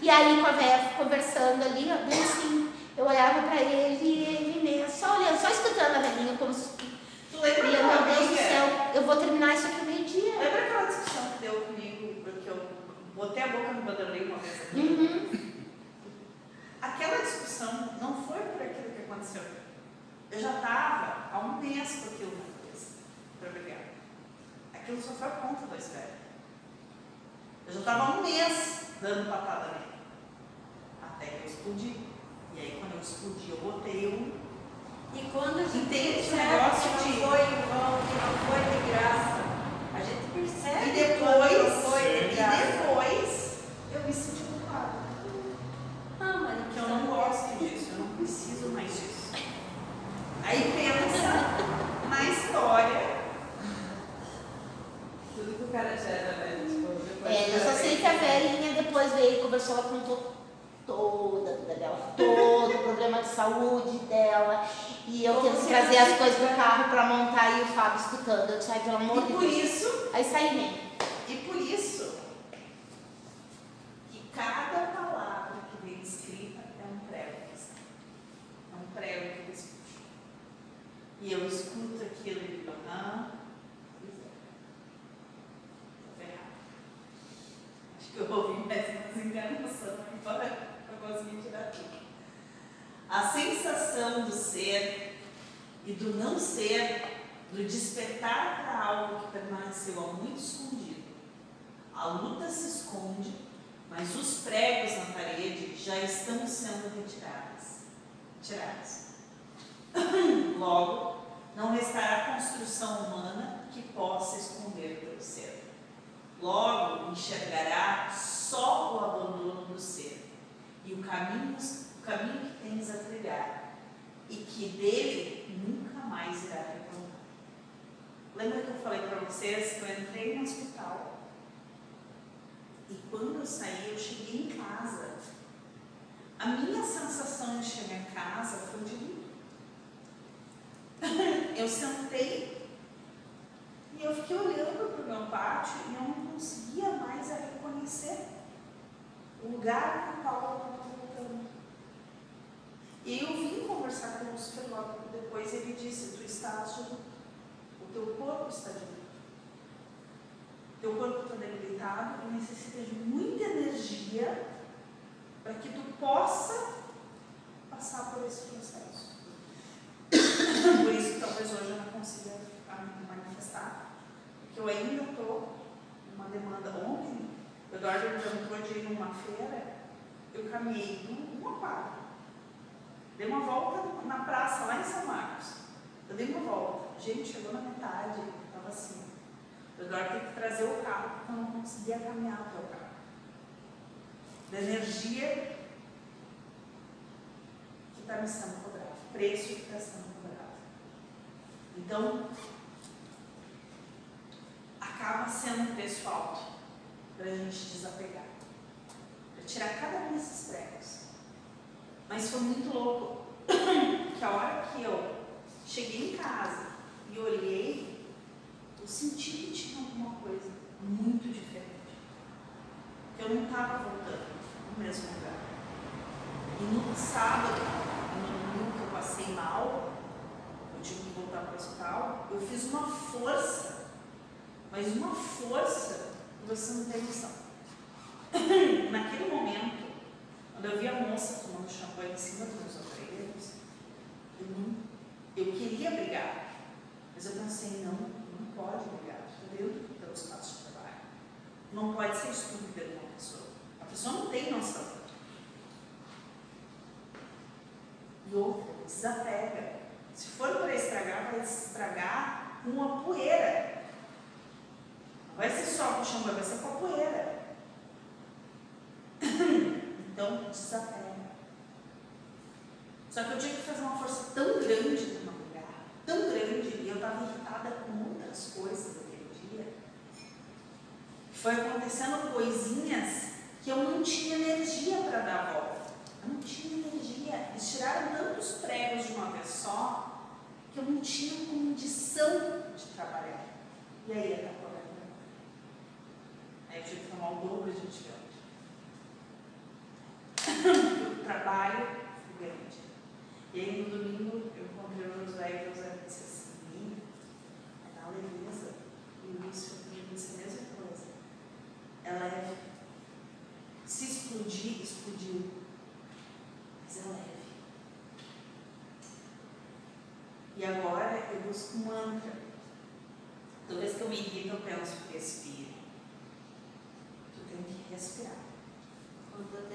E aí com a velha conversando ali, ó, bem assim, eu olhava pra ele e ele mesmo, só olhando, só escutando a velhinha como se. Tu lembra meu Deus do céu, eu vou terminar isso aqui meio-dia. Lembra aquela discussão que deu comigo, porque eu botei a boca no Vanderlei uma vez aqui? Uhum. Aquela discussão não foi por aquilo que aconteceu. Eu já estava há um mês com aquilo na cabeça para brigar. Aquilo só foi a ponta da espera. Eu já estava há um mês dando patada nele. Até que eu explodi. E aí quando eu explodi, eu botei um. E quando a gente percebe negócio que de- não foi em vão, que não foi de graça, a gente percebe E depois, foi e de graça. depois, eu me senti culpada. Ah, mas Porque eu não gosto disso, eu não preciso mais disso. Aí pensa <laughs> na história Tudo que o cara gera, né? Tipo, depois É, eu só sei que a velhinha depois veio e conversou, ela contou toda a vida dela, todo o problema de saúde dela. E eu tento trazer as coisas pro carro pra montar e o Fábio escutando. Eu ai, pelo amor E de por Deus. isso, Aí saí mesmo. e por isso, que cada palavra que vem escrita é um prego. É um prego que eu escuto. E eu escuto aquilo e digo, aham, é. Ferrado. Acho que eu ouvi mais umas enganações agora para conseguir tirar tudo. A sensação do ser e do não ser, do despertar para algo que permaneceu há muito escondido. A luta se esconde, mas os pregos na parede já estão sendo retirados. Tirados. <coughs> Logo, não restará construção humana que possa esconder teu ser. Logo, enxergará só o abandono do ser e o caminho, o caminho que tens a trilhar e que dele nunca mais irá retornar. Lembra que eu falei para vocês que eu entrei no hospital e quando eu saí, eu cheguei em casa. A minha sensação de chegar em casa foi de luto. <laughs> Eu sentei e eu fiquei olhando para o meu pátio e eu não conseguia mais a reconhecer o lugar no qual eu estava voltando. E eu vim conversar com o super logo depois ele disse, tu estás luto. O teu corpo está luto. Teu corpo está debilitado e necessita de muita energia para que tu possa passar por esse processo. Por isso talvez hoje eu não consiga manifestar, porque eu ainda estou numa demanda. Ontem, o Eduardo me perguntou de ir numa feira, eu caminhei um- uma quadra, dei uma volta na praça lá em São Marcos. Eu dei uma volta, gente, chegou na metade, estava assim. O Eduardo tem que trazer o carro, porque eu não conseguia caminhar até o carro. Da energia que está me sendo cobrado, preço que está sendo cobrado. Então, acaba sendo um preço alto para a gente desapegar, para tirar cada um desses pregos. Mas foi muito louco <coughs> que a hora que eu cheguei em casa e olhei, eu senti que tinha alguma coisa muito diferente. Que eu não estava voltando no mesmo lugar. E no sábado, no domingo que eu passei mal, eu tive que voltar para o hospital, eu fiz uma força mas uma força você não tem noção. <coughs> Naquele momento, quando eu vi a moça tomando champanhe em cima dos meus aparelhos, eu, eu queria brigar, mas eu pensei, não, não pode brigar, estou dentro do teu espaço de trabalho. Não pode ser estúpida com uma pessoa. A pessoa não tem noção. E outra, desapega. Se for para estragar, vai estragar com uma poeira. Vai ser só com o champanhe, vai ser com a poeira. <clears throat> Então, desapega. Só que eu tinha que fazer uma força tão grande para não brigar, tão grande, e eu estava irritada com outras coisas naquele dia. Foi acontecendo coisinhas que eu não tinha energia para dar a volta. Eu não tinha energia. Eles tiraram tantos pregos de uma vez só que eu não tinha condição de trabalhar. E aí acabou Aí eu tive que tomar o dobro de antibiótico. <coughs> o trabalho foi grande. E aí no domingo eu encontrei o Josué e o Josué disse assim, "Menina, é na leveza. E o Luiz foi disse a mesma coisa. Ela é se explodir, explodiu. Mas é leve. E agora eu busco um mantra. Toda vez que eu me irrito, eu penso, respira. Tem que respirar.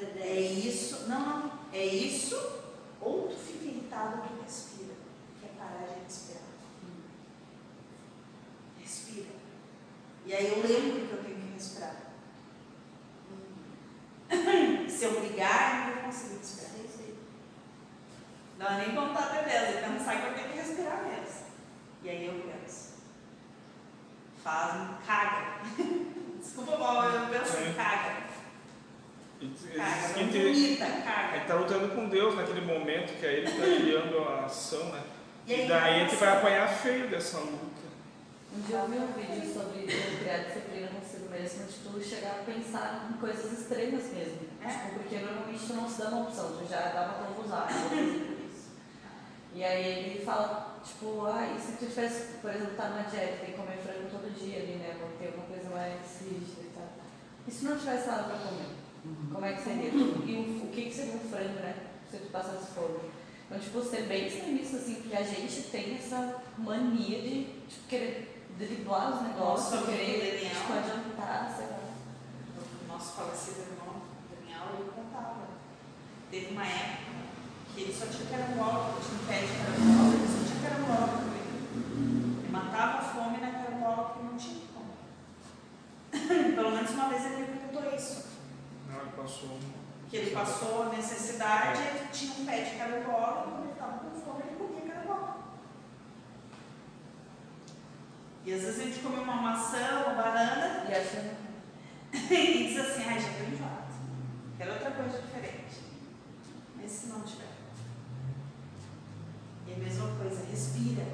É 10. isso, não, não, é isso, ou tu fica irritado tu respira. Quer parar de respirar. Respira. E aí eu lembro que eu tenho que respirar. Se eu brigar, eu não conseguir respirar. Não é nem contar até 10, eu pensar que eu tenho que respirar mesmo. E aí eu penso. Faz, caga. <laughs> Desculpa, mal, eu penso, Sim. caga. E Caga, não ele vomita, caga. está lutando com Deus naquele momento, que é ele está criando a ação, né? E aí, E daí a gente nossa. vai apanhar feio dessa luta. Um dia eu vi um vídeo sobre tu criar disciplina consigo mesmo, de tu chegar a pensar em coisas extremas mesmo. É. Tipo, porque normalmente tu não se dá uma opção, tu já dá uma vou fazer por isso. E aí ele fala, tipo, ah, e se tu tivesse, por exemplo, tá numa dieta, tem que comer frango todo dia ali, né? Manter uma rígida e tal. E se não tivesse nada pra comer? Como é que seria? E o, o que, que seria um frango, né? Se tu passasse fome. Então, tipo, ser bem extremista, assim, porque a gente tem essa mania de tipo, querer driblar os negócios, Nossa, querer Daniel. tipo, adiantar, sei lá. O nosso falecido irmão, Daniel, ele contava. Teve uma época que ele só tinha carambola, ele tinha um pé de carambola, ele só tinha comer. Ele matava a fome na carambola porque não tinha como. <laughs> Pelo menos uma vez ele me perguntou isso. Não, ele passou. Que ele passou a necessidade, ele tinha um pé de carambola, e quando ele estava com fome, ele comia carambola. E às vezes a gente come uma maçã, uma banana, E que <laughs> e diz assim, ai, já estou enjoado. Quero outra coisa diferente. Mas se não tiver. E a mesma coisa, respira.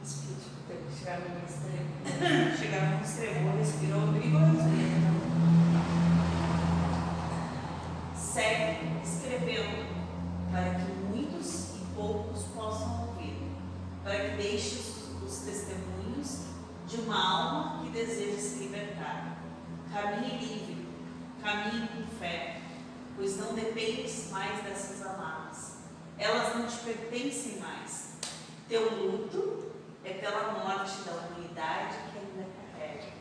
Respira. Tem que chegar no extremo. Chegar num extremo, respirou, brigou, respira. Segue escrevendo para que muitos e poucos possam ouvir, para que deixes os testemunhos de uma alma que deseja se libertar. Caminhe livre, caminhe com fé, pois não dependes mais dessas amarras. Elas não te pertencem mais. Teu luto é pela morte da que ainda carrega,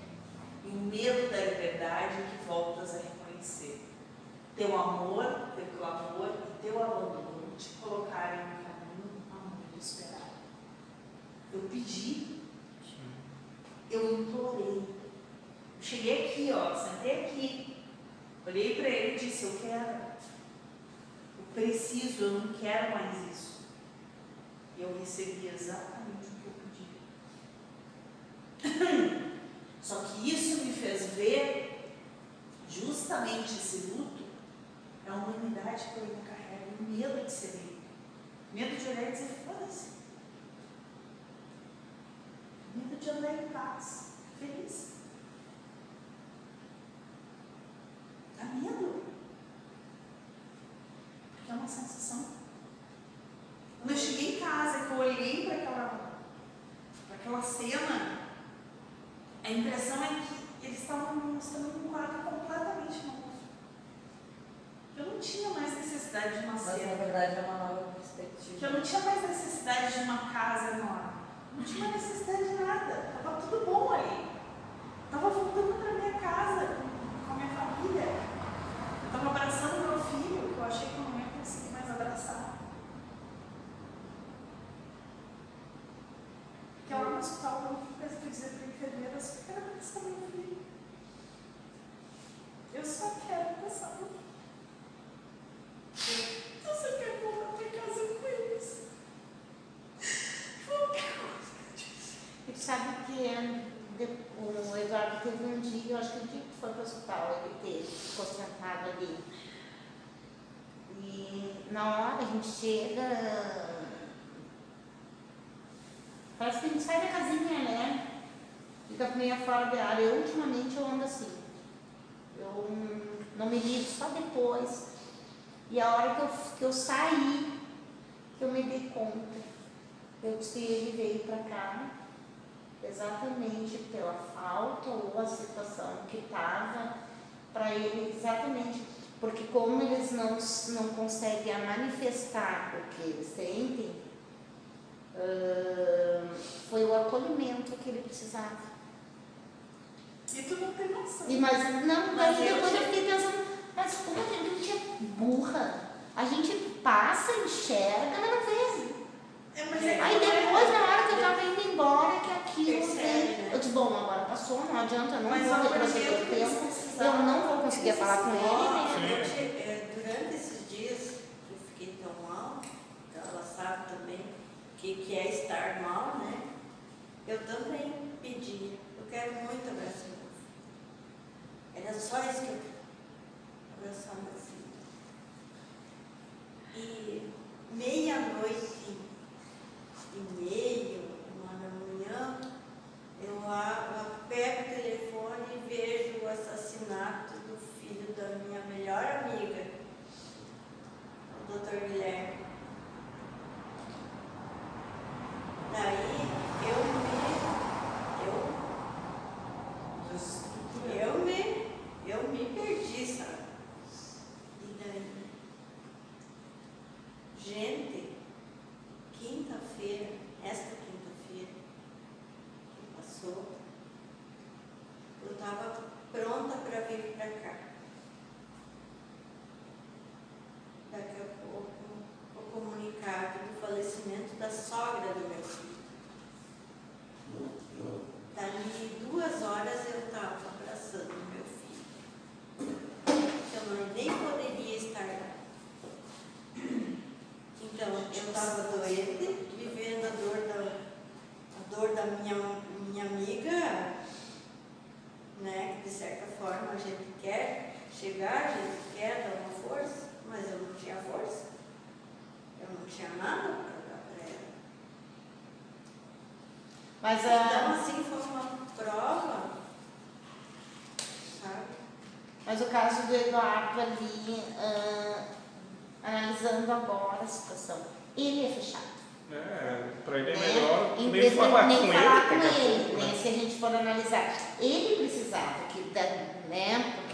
e o medo da liberdade que voltas a reconhecer. Teu amor, teu clamor e teu abandono te colocarem no caminho aonde esperar. Eu pedi, eu implorei. Eu cheguei aqui, ó, sentei aqui, olhei para ele e disse: Eu quero, eu preciso, eu não quero mais isso. E eu recebi exatamente o que eu pedi. <coughs> Só que isso me fez ver justamente esse luto, é a humanidade que eu ainda carrego, o medo de ser livre, medo de olhar e dizer: Foda-se. Medo de andar em paz, feliz. Dá medo. Porque é uma sensação. Quando eu cheguei em casa, eu olhei para aquela, aquela cena, a impressão é que eles estavam mostrando um quadro completamente novo. Eu não tinha mais necessidade de uma Mas na cena. verdade é uma nova Que perspectiva. eu não tinha mais necessidade de uma casa enorme. Não tinha mais necessidade de nada. Tava tudo bom ali. Tava voltando para minha casa com- a minha família. Eu tava abraçando meu filho, que eu achei que eu não ia conseguir mais abraçar. Porque lá no hospital eu não fui dizer para a enfermeira, eu só quero abraçar meu filho. Eu só quero meu filho. Eu só quero voltar para casa com eles. E sabe que é, o Eduardo teve um dia, eu acho que o dia que foi para o hospital, ele teve, ficou sentado ali. E na hora a gente chega. Parece que a gente sai da casinha, né? Fica meio fora de área. Eu ultimamente eu ando assim. Eu não me ligo só depois. E a hora que eu, que eu saí, que eu me dei conta, eu disse ele veio para cá exatamente pela falta ou a situação que estava para ele exatamente porque como eles não, não conseguem manifestar o que eles sentem ah, foi o acolhimento que ele precisava E tu não tem noção. e mas não Mas depois eu fiquei pensando mas como a gente é burra a gente passa enxerga mas não vê É, mas é Aí é- depois, na hora que eu tava indo embora, que aquilo veio. né? Eu disse, bom, agora passou, não adianta, eu não Mas vou retroceder o tempo. Eu não vou conseguir falar com ele. Né? te- é, durante esses dias que eu fiquei tão mal, ela sabe também o que, que é estar mal, né? Eu também pedi. Eu quero muito abraçar. Era só isso que eu queria. Abraçar meu filho. E meia-noite e meia, uma da manhã, eu, a- eu pego o telefone e vejo o assassinato do filho da minha melhor amiga, o Dr. Guilherme. Daí eu me. Eu, eu me. Eu me perdi, sabe? E daí. Gente, quinta-feira, esta quinta-feira que passou, eu estava pronta para vir para cá. Daqui a pouco, o comunicado do falecimento da sogra do meu filho. Dali duas horas eu estava abraçando meu filho. Eu não, nem poderia estar lá. Então, eu estava doente, vivendo a dor da, a dor da minha, minha amiga, né? Que de certa forma a gente quer chegar, a gente quer dar uma força, mas eu não tinha força. Eu não tinha nada para dar para ela. Mas Então, a, assim, foi uma prova, sabe? mas o caso do Eduardo ali, ah, analisando agora a situação, ele é fechado. É, pra ele é né? melhor Em nem vez de falar nem com falar ele. com daqui a ele, pouco, né? né? Se a gente for analisar, ele precisava que, da- né?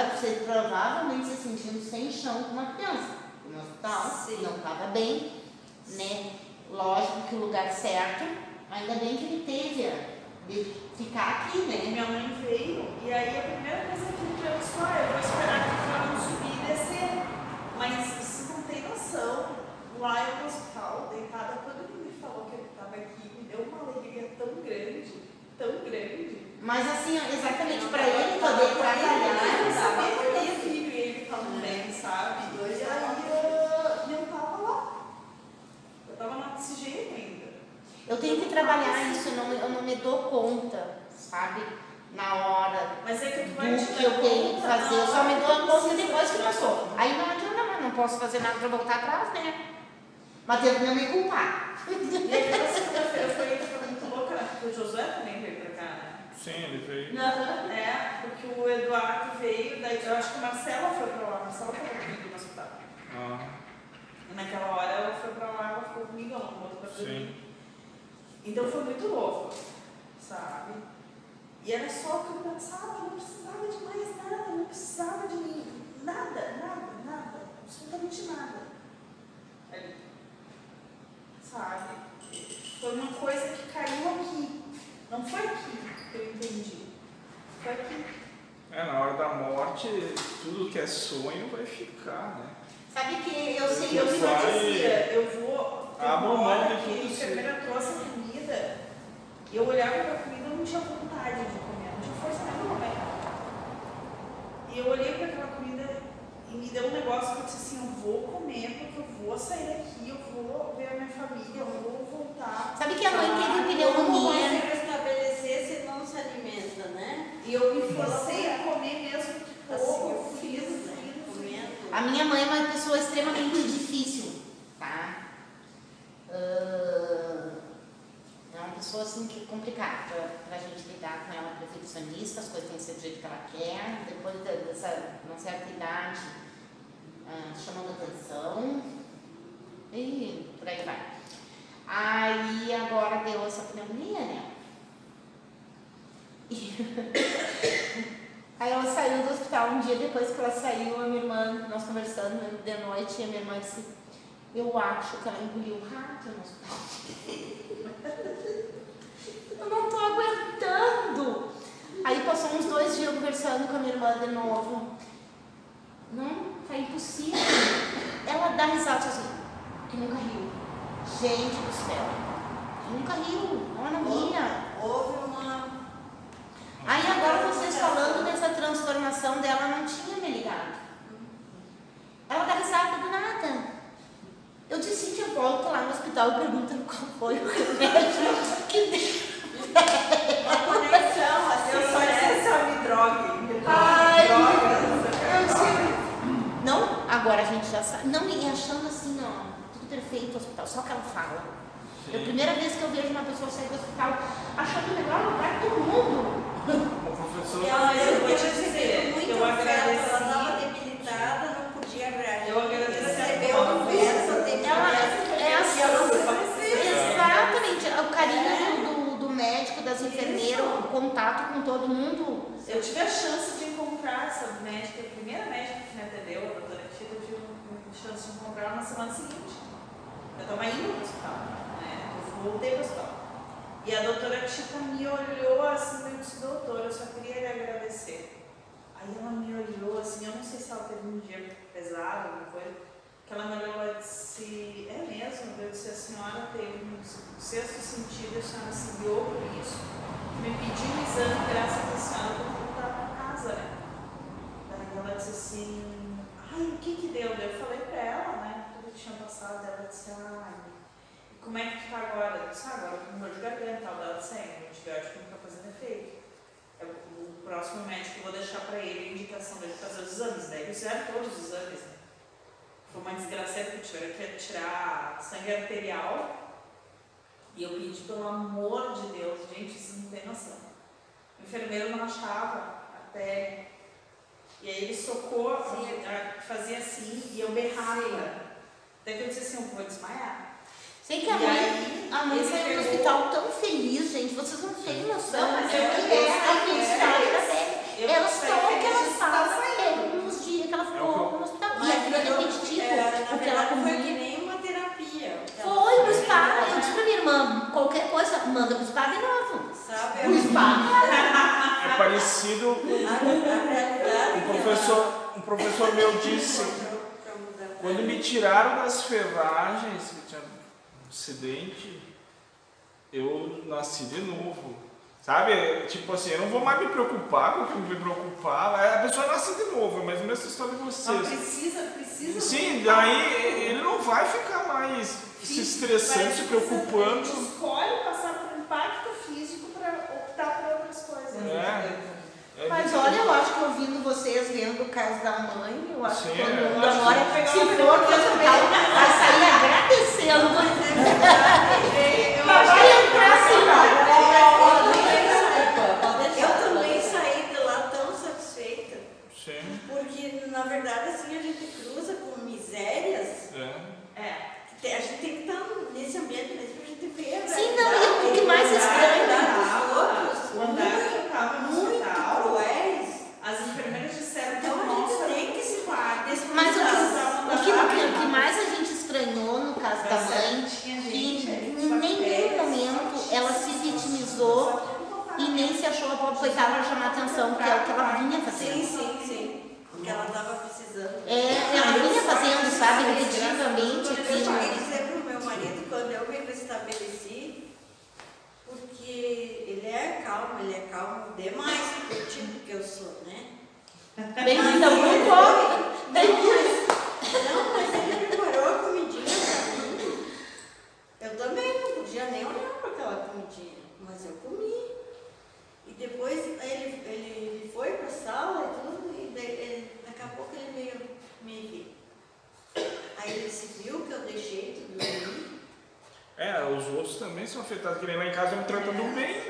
Ele estava provavelmente se sentindo sem chão com uma criança no hospital, Sim. não estava bem, né? Lógico que o lugar certo, ainda bem que ele teve a- de ficar aqui, né? minha mãe veio, e aí a primeira coisa que ele pensou, ah, eu vou esperar que o fulano subir e descer. Mas você não tem noção. Lá eu no hospital, deitada, quando ele me falou que ele estava aqui, me deu uma alegria tão grande, tão grande. Mas assim, exatamente para ele poder Eu trabalhar, sabia que eu ia filho e ele estava bem, sabe? E aí eu, eu tava lá. Eu tava na oxigênio ainda. eu tenho que trabalhar isso, eu não, eu não me dou conta, sabe? Na hora, Mas é que tu vai do que eu tenho que fazer, eu só me dou que conta depois que passou. Aí não adianta mais, não posso fazer nada para voltar atrás, né? Mas tento não me culpar. E aquela segunda-feira foi, foi muito louca, né? Porque o Josué também veio pra cá, né? Sim, ele veio. É, porque o Eduardo veio, daí eu acho que a Marcela foi pra lá, a Marcela foi comigo no hospital. Ah, E naquela hora ela foi pra lá, ela ficou comigo, ela não pra dormir. sim. Então foi muito louco, sabe? E E era só o que eu pensava, eu não precisava de mais nada, eu não precisava de mim. Nada, nada, nada, absolutamente nada. Ali. Sabe? Foi uma coisa que caiu aqui. Não foi aqui que eu entendi. Foi aqui. É, na hora da morte, tudo que é sonho vai ficar, né? Sabe que eu sei, eu me vai- dizia, eu vou. hora de que a enfermeira trouxe a comida e eu olhava para a comida e não tinha vontade de comer, não tinha força nenhuma. E eu olhei para aquela comida e me deu um negócio que eu disse assim: eu vou comer porque eu vou sair daqui, eu vou ver a minha família, eu vou voltar. Sabe que a mãe teve Como pneumonia? você restabelecer se não se alimenta, né? E eu me forcei a comer mesmo Assim, eu fiz, né? A minha mãe é uma pessoa extremamente difícil, tá? Ah, é uma pessoa assim que é complicada pra, pra gente lidar com ela, perfeccionista, as coisas têm que ser do jeito que ela quer, depois de- dessa uma certa idade, ah, chamando atenção e por aí vai. Aí agora deu essa pneumonia, né? <laughs> Aí ela saiu do hospital um dia depois que ela saiu, a minha irmã, nós conversando de noite, e a minha irmã disse, eu acho que ela engoliu o rato no hospital. <laughs> eu não tô aguentando. Aí passou uns dois dias conversando com a minha irmã de novo. Não, tá impossível. Ela dá risada assim, que nunca riu. Gente do céu. Nunca riu, ela não ria. Houve uma. Aí agora vocês falando dessa transformação dela, não tinha me ligado. Ela dá risada do nada. Eu disse, Cintia, volta lá no hospital e pergunta qual foi o remédio que deu. Uma conexão, assim. Eu só né? disse só me drogue, me drogue, Ai, droga. Eu não, agora a gente já sabe. Não, e achando assim, ó, tudo perfeito no hospital, só que ela fala. É a primeira vez que eu vejo uma pessoa sair do hospital achando melhor lugar do mundo. O professor. Ela, eu, Eu vou eu te dizer, muito eu agradeci. ela estava debilitada, não podia reagir. Eu agradeci Recebeu a um verso, Ela é assim, exatamente, o carinho do, do médico, das enfermeiras, o contato com todo mundo. Eu tive a chance de encontrar essa médica, a primeira médica que me atendeu, a doutora Tita, eu tive a chance de encontrar ela na semana seguinte. Eu estava indo para o hospital, voltei para o hospital. E a doutora Tita me olhou assim e disse, doutora, eu só queria lhe agradecer. Aí ela me olhou assim, eu não sei se ela teve um dia pesado, alguma coisa, que ela me olhou e disse, é mesmo? Eu disse, a senhora teve um sexto sentido, a senhora se guiou por isso me pediu um exame, graças a senhora, para voltar para casa, né? Daí ela disse assim, ai, o que que deu? Eu falei para ela, né, tudo que tinha passado, ela disse, ai, como é que tu tá agora? Eu disse, ah, agora com dor de garganta, tal, ela disse, é, o antibiótico não tá fazendo efeito. É o próximo médico eu vou deixar para ele a indicação dele fazer os exames, daí eles fizeram todos os exames, né? Foi uma desgraceira que tiveram que tirar sangue arterial e eu pedi, pelo amor de Deus, gente, isso não tem noção. O enfermeiro não achava até. E aí ele socou, Sim. fazia assim, e eu berrava. Até que eu disse assim, eu vou desmaiar. Sei que a E mãe, aí, a mãe saiu do hospital tão feliz, gente, vocês não têm noção Não, do mas que eu- é eu a felicidade da Beth. Eu Ela só que feliz ela saindo. nos dias que ela É o ficou que no hospital. E aquilo é repetitivo, é, porque ela verdade foi que comia. nem uma terapia. o que Foi pro spa. Eu disse pra minha irmã, qualquer coisa, manda pro spa de novo. Sabe? Pro spa. <laughs> É parecido. Um professor, um professor meu <laughs> disse. Quando me tiraram das ferragens, que tinha acidente, eu nasci de novo. Sabe? Tipo assim, eu não vou mais me preocupar com o que me preocupava. A pessoa nasce de novo, mas a mesma história de Não vocês. precisa, precisa. Sim, daí ele não vai ficar mais se estressando, se preocupando. escolhe passar por um impacto físico para optar por outras coisas. É. É Mas olha, eu acho que ouvindo vocês, vendo o caso da mãe, eu acho Sim, que todo mundo acho agora, se for no hospital, vai sair agradecendo. Eu <laughs> Vai entrar assim, Eu também saí de lá tão satisfeita, Sim. porque na verdade assim a gente cruza com misérias. É. É. que te- A gente tem que estar nesse ambiente mesmo pra gente ver a Sim, realidade, não, e o que mais a estranho- realidade dos outros. O andar que eu tava no usou e nem a coitada chamar atenção, que é o que ela vinha Sim, fazendo. sim, sim. Porque ela estava precisando. É, ela vinha fazendo, sabe, repetitivamente. Eu cheguei a Aqui. dizer pro meu marido quando eu me restabeleci, porque ele é calmo, ele é calmo demais pro tipo que eu sou, né? Bem-vinda ao grupo. Bem-vinda. Não, mas ele preparou a comidinha pra mim. Eu também não podia nem olhar para aquela comidinha, mas eu comi. Depois ele, ele, ele foi para a sala e tudo, e daí, ele- daqui a pouco ele veio me ver. Aí ele se viu que eu deixei tudo ali. É, os outros também são afetados, que nem lá em casa me tratando bem,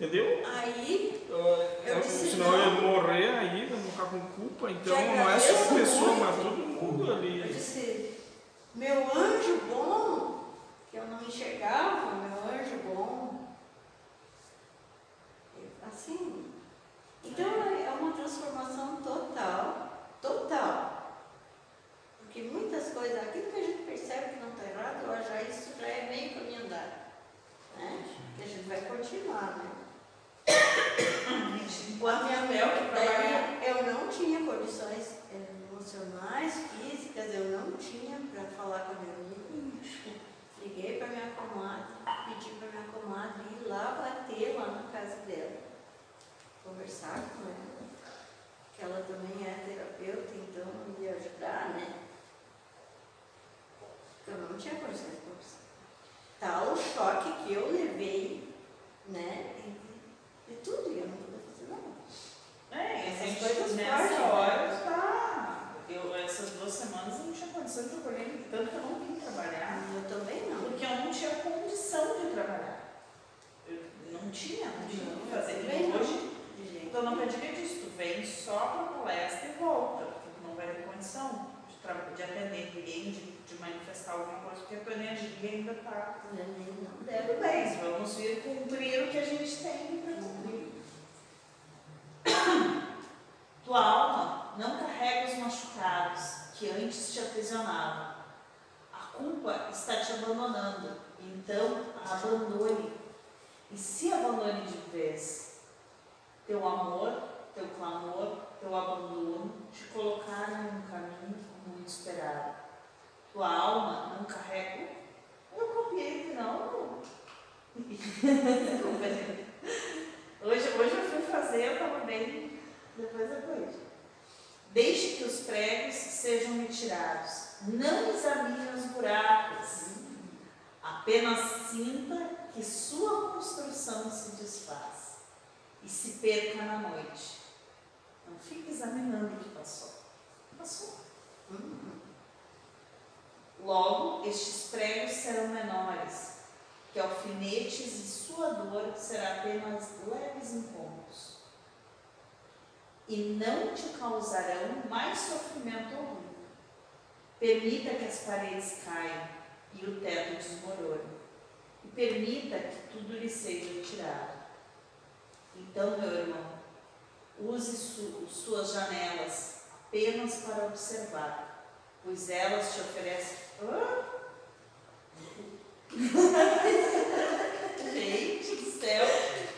entendeu? Aí Eu, disse senão não. eu ia morrer aí, eu não ficar com culpa, então não é só uma pessoa, mas todo mundo eu ali. disse, meu anjo bom, que eu não enxergava, meu anjo bom. Assim. Então é uma transformação total, total. Porque muitas coisas, aquilo que a gente percebe que não está errado, ó, já isso já é meio caminho andado. Né? Que a gente vai continuar, né? Enquanto minha Bel que trabalha. Daí eu não tinha condições eh, emocionais, físicas, eu não tinha para falar com a minha amiga. Liguei para minha comadre, pedi para minha comadre ir lá bater lá na casa dela, conversar com ela, que ela também é terapeuta, então ia ajudar, né? Eu não tinha condições de conversar. Tal o choque que eu levei, né? E, e tudo, e eu não podia fazer nada. É, Essas coisas nessa fortes, né? hora tá. Eu, essas duas semanas eu não tinha condição de trabalhar, tanto que eu não vim trabalhar, Eu também não. porque eu não tinha condição de trabalhar. Eu não tinha, não tinha o que fazer. hoje, De então não pediria disso, tu vem só para palestra e volta, porque tu não vai ter condição de, de atender ninguém, de, de manifestar alguma coisa, porque a tua energia ainda está. Não Tudo bem, vamos vir cumprir o que a gente tem para cumprir. <coughs> Tua alma não carrega os machucados que antes te aprisionavam. A culpa está te abandonando, então a abandone. E se abandone de vez. Teu amor, teu clamor, teu abandono te colocaram em um caminho muito esperado. Tua alma não carrega. Eu copiei, não. Hoje, hoje eu fui fazer, eu estava bem. Depois eu vejo. Deixe que os pregos sejam retirados. Não examine os buracos. Apenas sinta que sua construção se desfaz e se perca na noite. Não fique examinando o que passou. Passou. Hum, Logo, estes pregos serão menores, que alfinetes e sua dor será apenas leves incômodos. E não te causarão mais sofrimento algum. Permita que as paredes caiam e o teto desmorone. E permita que tudo lhe seja tirado. Então, meu irmão, use su- suas janelas apenas para observar, pois elas te oferecem. Hã? <laughs> Gente do céu!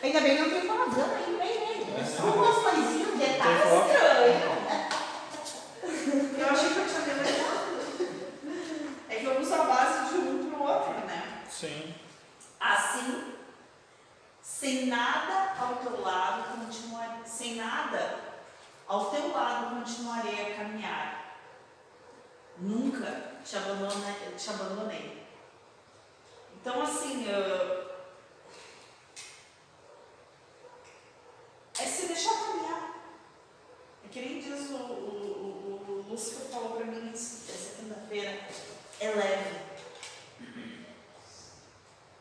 Ainda bem que não tem palavrão aí, bem, bem. Umas coisinhas, detalhes foto? estranhos. Eu achei que eu tinha deletado. É que eu uso a base de um pro outro, né? Sim. Assim, sem nada ao teu lado, continuar, sem nada ao teu lado, continuarei a caminhar. Nunca te abandonei. Te abandonei. Então, assim, eu- é se deixar caminhar. É que nem diz o, o, o, o Lúcifer falou pra mim esse- essa quinta-feira, é leve.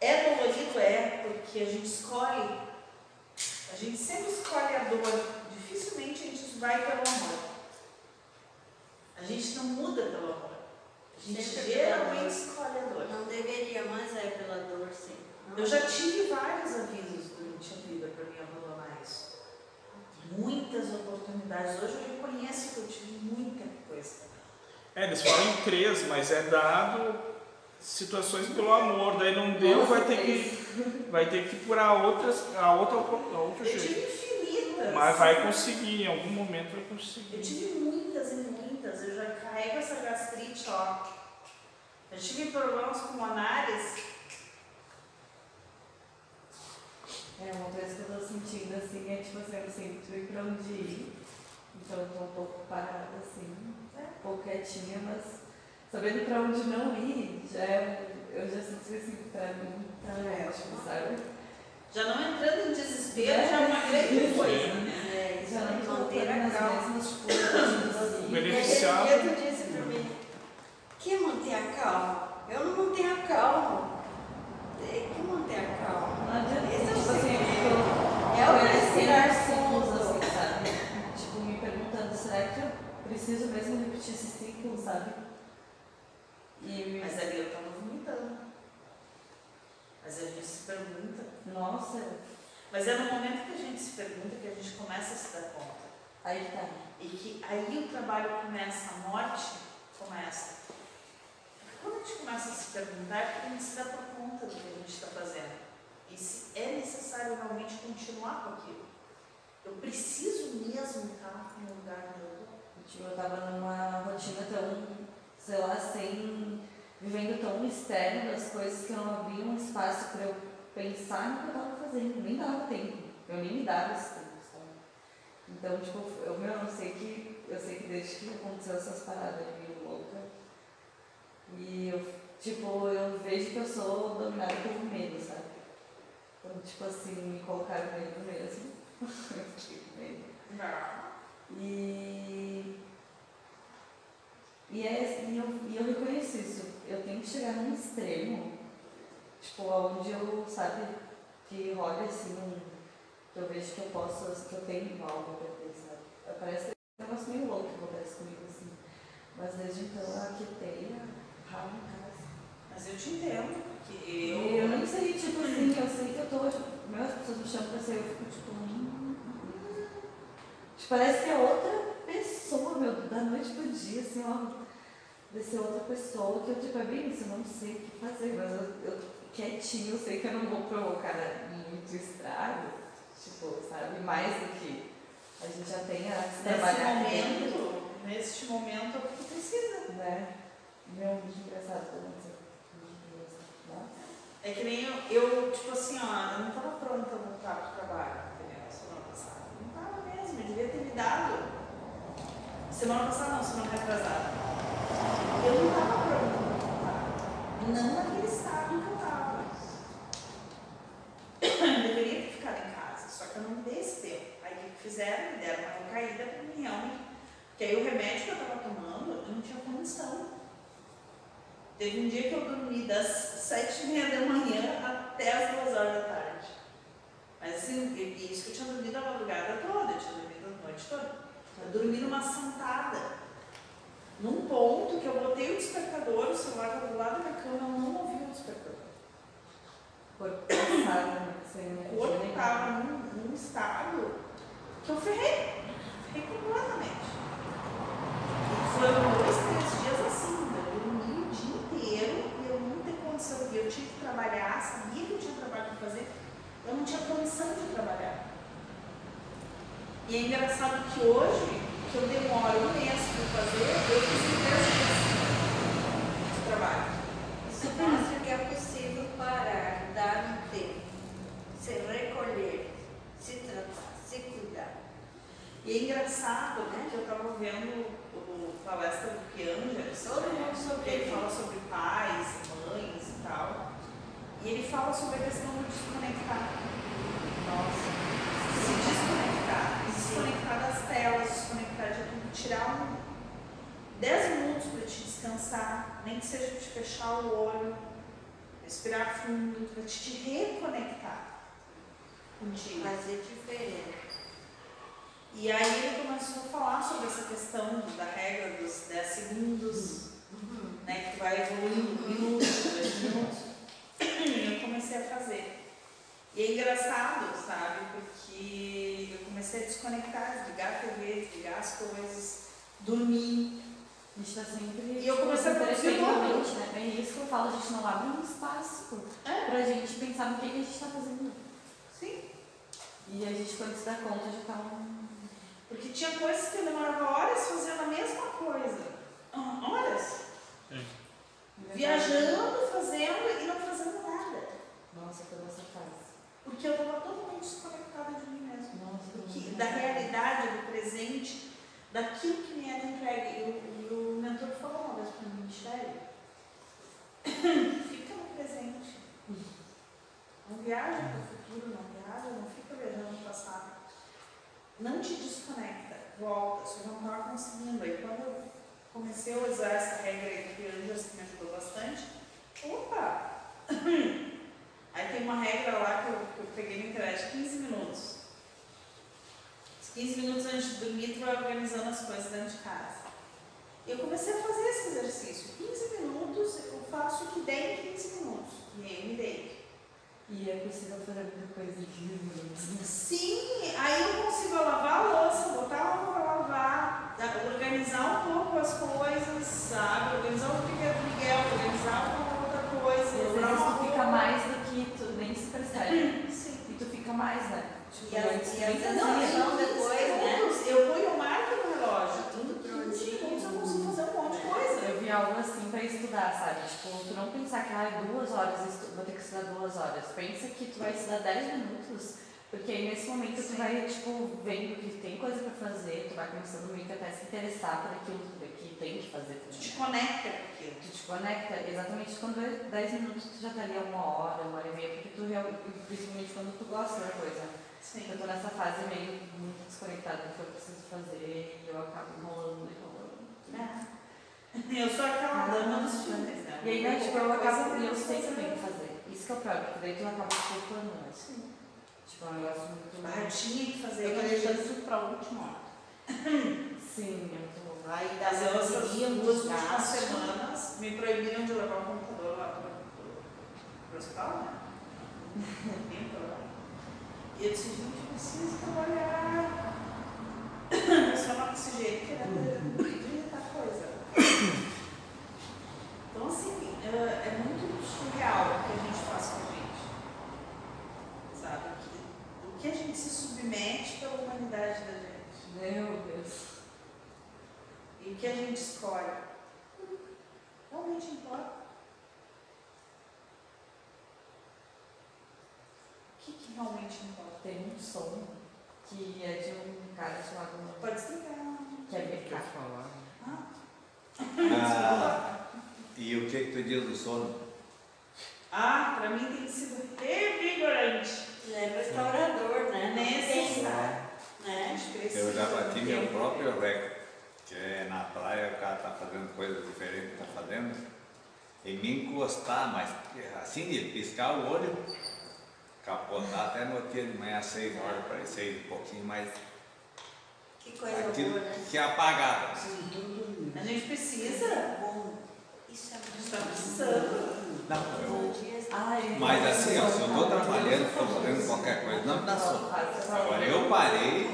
É dolorido, é, porque a gente escolhe, a gente sempre escolhe a dor, dificilmente a gente vai pelo amor. A gente não muda pelo amor. A gente Sempre pela geralmente dor. escolhe a dor. Não deveria, mas é pela dor, sim. Não. Eu já tive vários avisos durante a vida para me abandonar isso. Muitas oportunidades. Hoje eu reconheço que eu tive muita coisa. É, eles falam em três, mas é dado situações pelo amor, daí não deu, vai ter que, vai ter que ir por a outras, a outra, a outro Eu jeito. tive infinitas. Mas vai conseguir, em algum momento vai Eu conseguir. tive muitas e muitas, eu já carrego essa gastrite, ó. Eu tive problemas pulmonares. É, uma coisa que eu tô sentindo assim é tipo assim, eu sempre pra onde ir. Então eu tô um pouco parada assim, um pouco quietinha, mas sabendo pra onde não ir, já é, eu já sinto que assim, pra mim tá É. ótimo, sabe? Já não entrando em desespero, já é uma grande coisa, né? É, Já não manter a nas calma. mesmas coisas. Bem- E Beneficiado. aquele dia tu disse pra mim, quer manter a calma? Eu não mantenho a calma. Tem que manter a calma. Não adianta, Esse é o tipo assim, segredo. eu É o respirar ciclos fundo. assim, sabe? Tipo, me perguntando, será que eu preciso mesmo repetir esse ciclo, sabe? E Mas ali eu tava vomitando. Mas a gente se pergunta. nossa, Mas é no momento que a gente se pergunta que a gente começa a se dar conta. aí tá. E que aí o trabalho começa, a morte começa. Porque quando a gente começa a se perguntar, é porque a gente se dá conta do que a gente está fazendo. E se é necessário realmente continuar com aquilo. Eu preciso mesmo estar no lugar onde eu estou. Tipo, eu tava numa rotina tão, sei lá, sem. vivendo tão externo das coisas que eu não abria um espaço pra eu pensar no que eu tava fazendo. Nem dava tempo. Eu nem me dava esse tempo, sabe? Então, tipo, eu, meu, eu sei que. Eu sei que desde que aconteceu essas paradas de meio louca. E eu, tipo, eu vejo que eu sou dominada pelo medo, sabe? Então, tipo assim, me colocaram medo mesmo. <laughs> eu fiquei com medo. E, e, é, e, eu, e eu reconheço isso. Eu tenho que chegar num extremo, tipo, onde eu, sabe, que rola assim, um, que eu vejo que eu posso, que eu tenho algo pra ter, sabe? Parece um negócio meio louco que acontece comigo, assim. Mas desde então eu aquietei a em casa. Mas eu te entendo, porque E eu. eu nem sei, tipo assim, eu sei que eu tô, tipo, meu, as pessoas me chamam pra ser, eu fico tipo. hum, hum. Tipo, parece que é outra pessoa, meu, da noite pro dia, assim, ó. De ser outra pessoa, que eu, tipo, é bem isso, eu não sei o que fazer, mas eu, eu quietinho, eu sei que eu não vou provocar muito estrago, tipo, sabe? Mais do que a gente já tem a se Nesse trabalhar dentro, momento, neste momento é o que precisa. né? Meu, muito engraçado. Nossa. É que nem eu, eu, tipo assim, ó, eu não estava pronta a voltar pro trabalho, entendeu? Semana passada. Não estava mesmo, eu devia ter me dado. Semana passada não, semana retrasada. Eu não estava pronta. Não naquele estado que eu estava. Eu deveria ter ficado em casa, só que eu não dei esse tempo. Aí o que fizeram? Me deram uma recaída para mim realmente. Porque aí o remédio que eu estava tomando, eu não tinha condição. Teve um dia que eu dormi das sete e meia da manhã até as duas horas da tarde. Mas assim, isso que eu tinha dormido a madrugada toda, eu tinha dormido a noite toda. Eu dormi numa sentada, num ponto que eu botei o despertador, o celular estava do lado da cama, eu não ouvi o despertador. Né? O corpo estava num, num estado que eu ferrei, ferrei completamente. E foram dois, três dias assim, eu dormi o dia inteiro e eu não ter condição, e eu tinha que trabalhar, sabia que eu tinha trabalho para fazer, eu não tinha condição de trabalhar. E é engraçado que hoje, que eu demoro um mês para fazer, eu fiz em três meses de trabalho. Isso mostra que é possível parar, dar um tempo, se recolher, se tratar, se cuidar. E é engraçado, né, que eu estava vendo o palestra do Piangers, Todo mundo sobre ele fala sobre pais, mães e tal. E ele fala sobre a questão do desconectar. Nossa. Se desconectar. Desconectar das telas, desconectar de tudo. Tirar um 10 minutos para te descansar, nem que seja te fechar o olho, respirar fundo, para te reconectar contigo. Fazer diferente. E aí ele começou a falar sobre essa questão da regra dos 10 segundos, né, que vai evoluindo, minutos, dois minutos. E eu comecei a fazer. E é engraçado, sabe, porque eu comecei a desconectar, desligar a TV, desligar as coisas, dormir. A gente tá sempre E eu comecei a produzir independente, né? É isso que eu falo, a gente não abre um espaço É. pra gente pensar no que, que a gente tá fazendo. Sim. E a gente, quando se dá conta, já tá um. Porque tinha coisas que eu demorava horas fazendo a mesma coisa. Ah, Horas. Viajando, fazendo e não fazendo nada. Nossa, toda essa fase. Porque eu estava totalmente desconectada de mim mesma. Nossa, Do que- da realidade, do presente, daquilo que me era entregue. E o, mentor falou uma vez para mim, Michele, fica no presente. Não viaja para o futuro, não viaja, não fica viajando no passado. Não te desconecta, volta, você não está conseguindo. Aí quando eu comecei a usar essa regra do Piranjas, que me ajudou bastante, opa! <clears throat> Aí tem uma regra lá que eu, que eu peguei na internet, 15 minutos. Os 15 minutos antes de dormir, tu vai organizando as coisas dentro de casa. E eu comecei a fazer esse exercício. 15 minutos, eu faço o que der em 15 minutos. E aí eu me deito. E é possível fazer muita coisa em 15 minutos. Sim, aí eu consigo lavar a louça, botar a roupa pra lavar, organizar um pouco as coisas, sabe? Organizar o brinquedo do Miguel, organizar uma outra E coisa. às vezes uma tu fica mais do que tu nem se percebe. Sim. E tu fica mais, né? Tipo, E às- e vezes não, não, depois, né? Eu ponho o marco no relógio. Tudo 15 prontinho. eu consigo fazer um monte de coisa. Eu vi algo assim pra estudar, sabe? Tipo, tu não pensar que ah, duas horas, vou ter que estudar duas horas. Pensa que tu vai estudar 10 minutos, porque aí nesse momento tu Sim. vai, tipo, vendo que tem coisa pra fazer, tu vai começando meio que até se interessar por aquilo que tem que fazer Tu também. te conecta com aquilo. Tu te conecta, exatamente quando é 10 minutos tu já tá ali a uma hora, uma hora e meia, porque tu realmente, principalmente quando tu gosta da coisa. Sim. Eu tô nessa fase meio muito desconectada do que eu preciso fazer e eu acabo enrolando e enrolando. É. Eu sou aquela dama dos filmes, né? E aí, né, tipo, eu acabo, e eu sei que eu fazer. tenho que fazer. Isso que é o pior, porque daí tu acaba focando, né? Sim. Tipo, é um negócio muito... Ah, eu tinha que fazer, Eu eu tô tô deixando tudo pra última hora. <clears throat> Sim, é bom. Vai Mas dar eu, duas últimas semanas, me proibiram de levar o computador lá pro, pro, pro hospital, né? <laughs> E eu disse, gente, eu preciso trabalhar. <coughs> Eu só não desse jeito, querendo digitar coisa. <coughs> Então, assim, é, é muito surreal o que a gente faz com a gente. Sabe? O que, o que a gente se submete pela humanidade da gente. Meu Deus. E o que a gente escolhe realmente importa. O que, que realmente importa? Tem um som que é de um cara chamado... Pode explicar. Que é Quer BK. falar? Ah, <laughs> e o que, que tu diz do sono? Ah, pra mim tem sido revigorante. Ele é restaurador, né? Necessário. tem, Né? Eu já bati meu próprio recorde, que é na praia o cara tá fazendo coisas diferentes que tá fazendo, e me encostar, mas assim de piscar o olho, capotar até no dia de manhã seis horas, para seis um pouquinho mais. Que coisa Aquilo boa, né? que é apagado. A gente precisa. Bom. Isso é A gente muito está precisando. Não, eu- Mas assim, ó, se eu tô trabalhando, tô fazendo qualquer coisa, não me dá sono. Agora eu parei.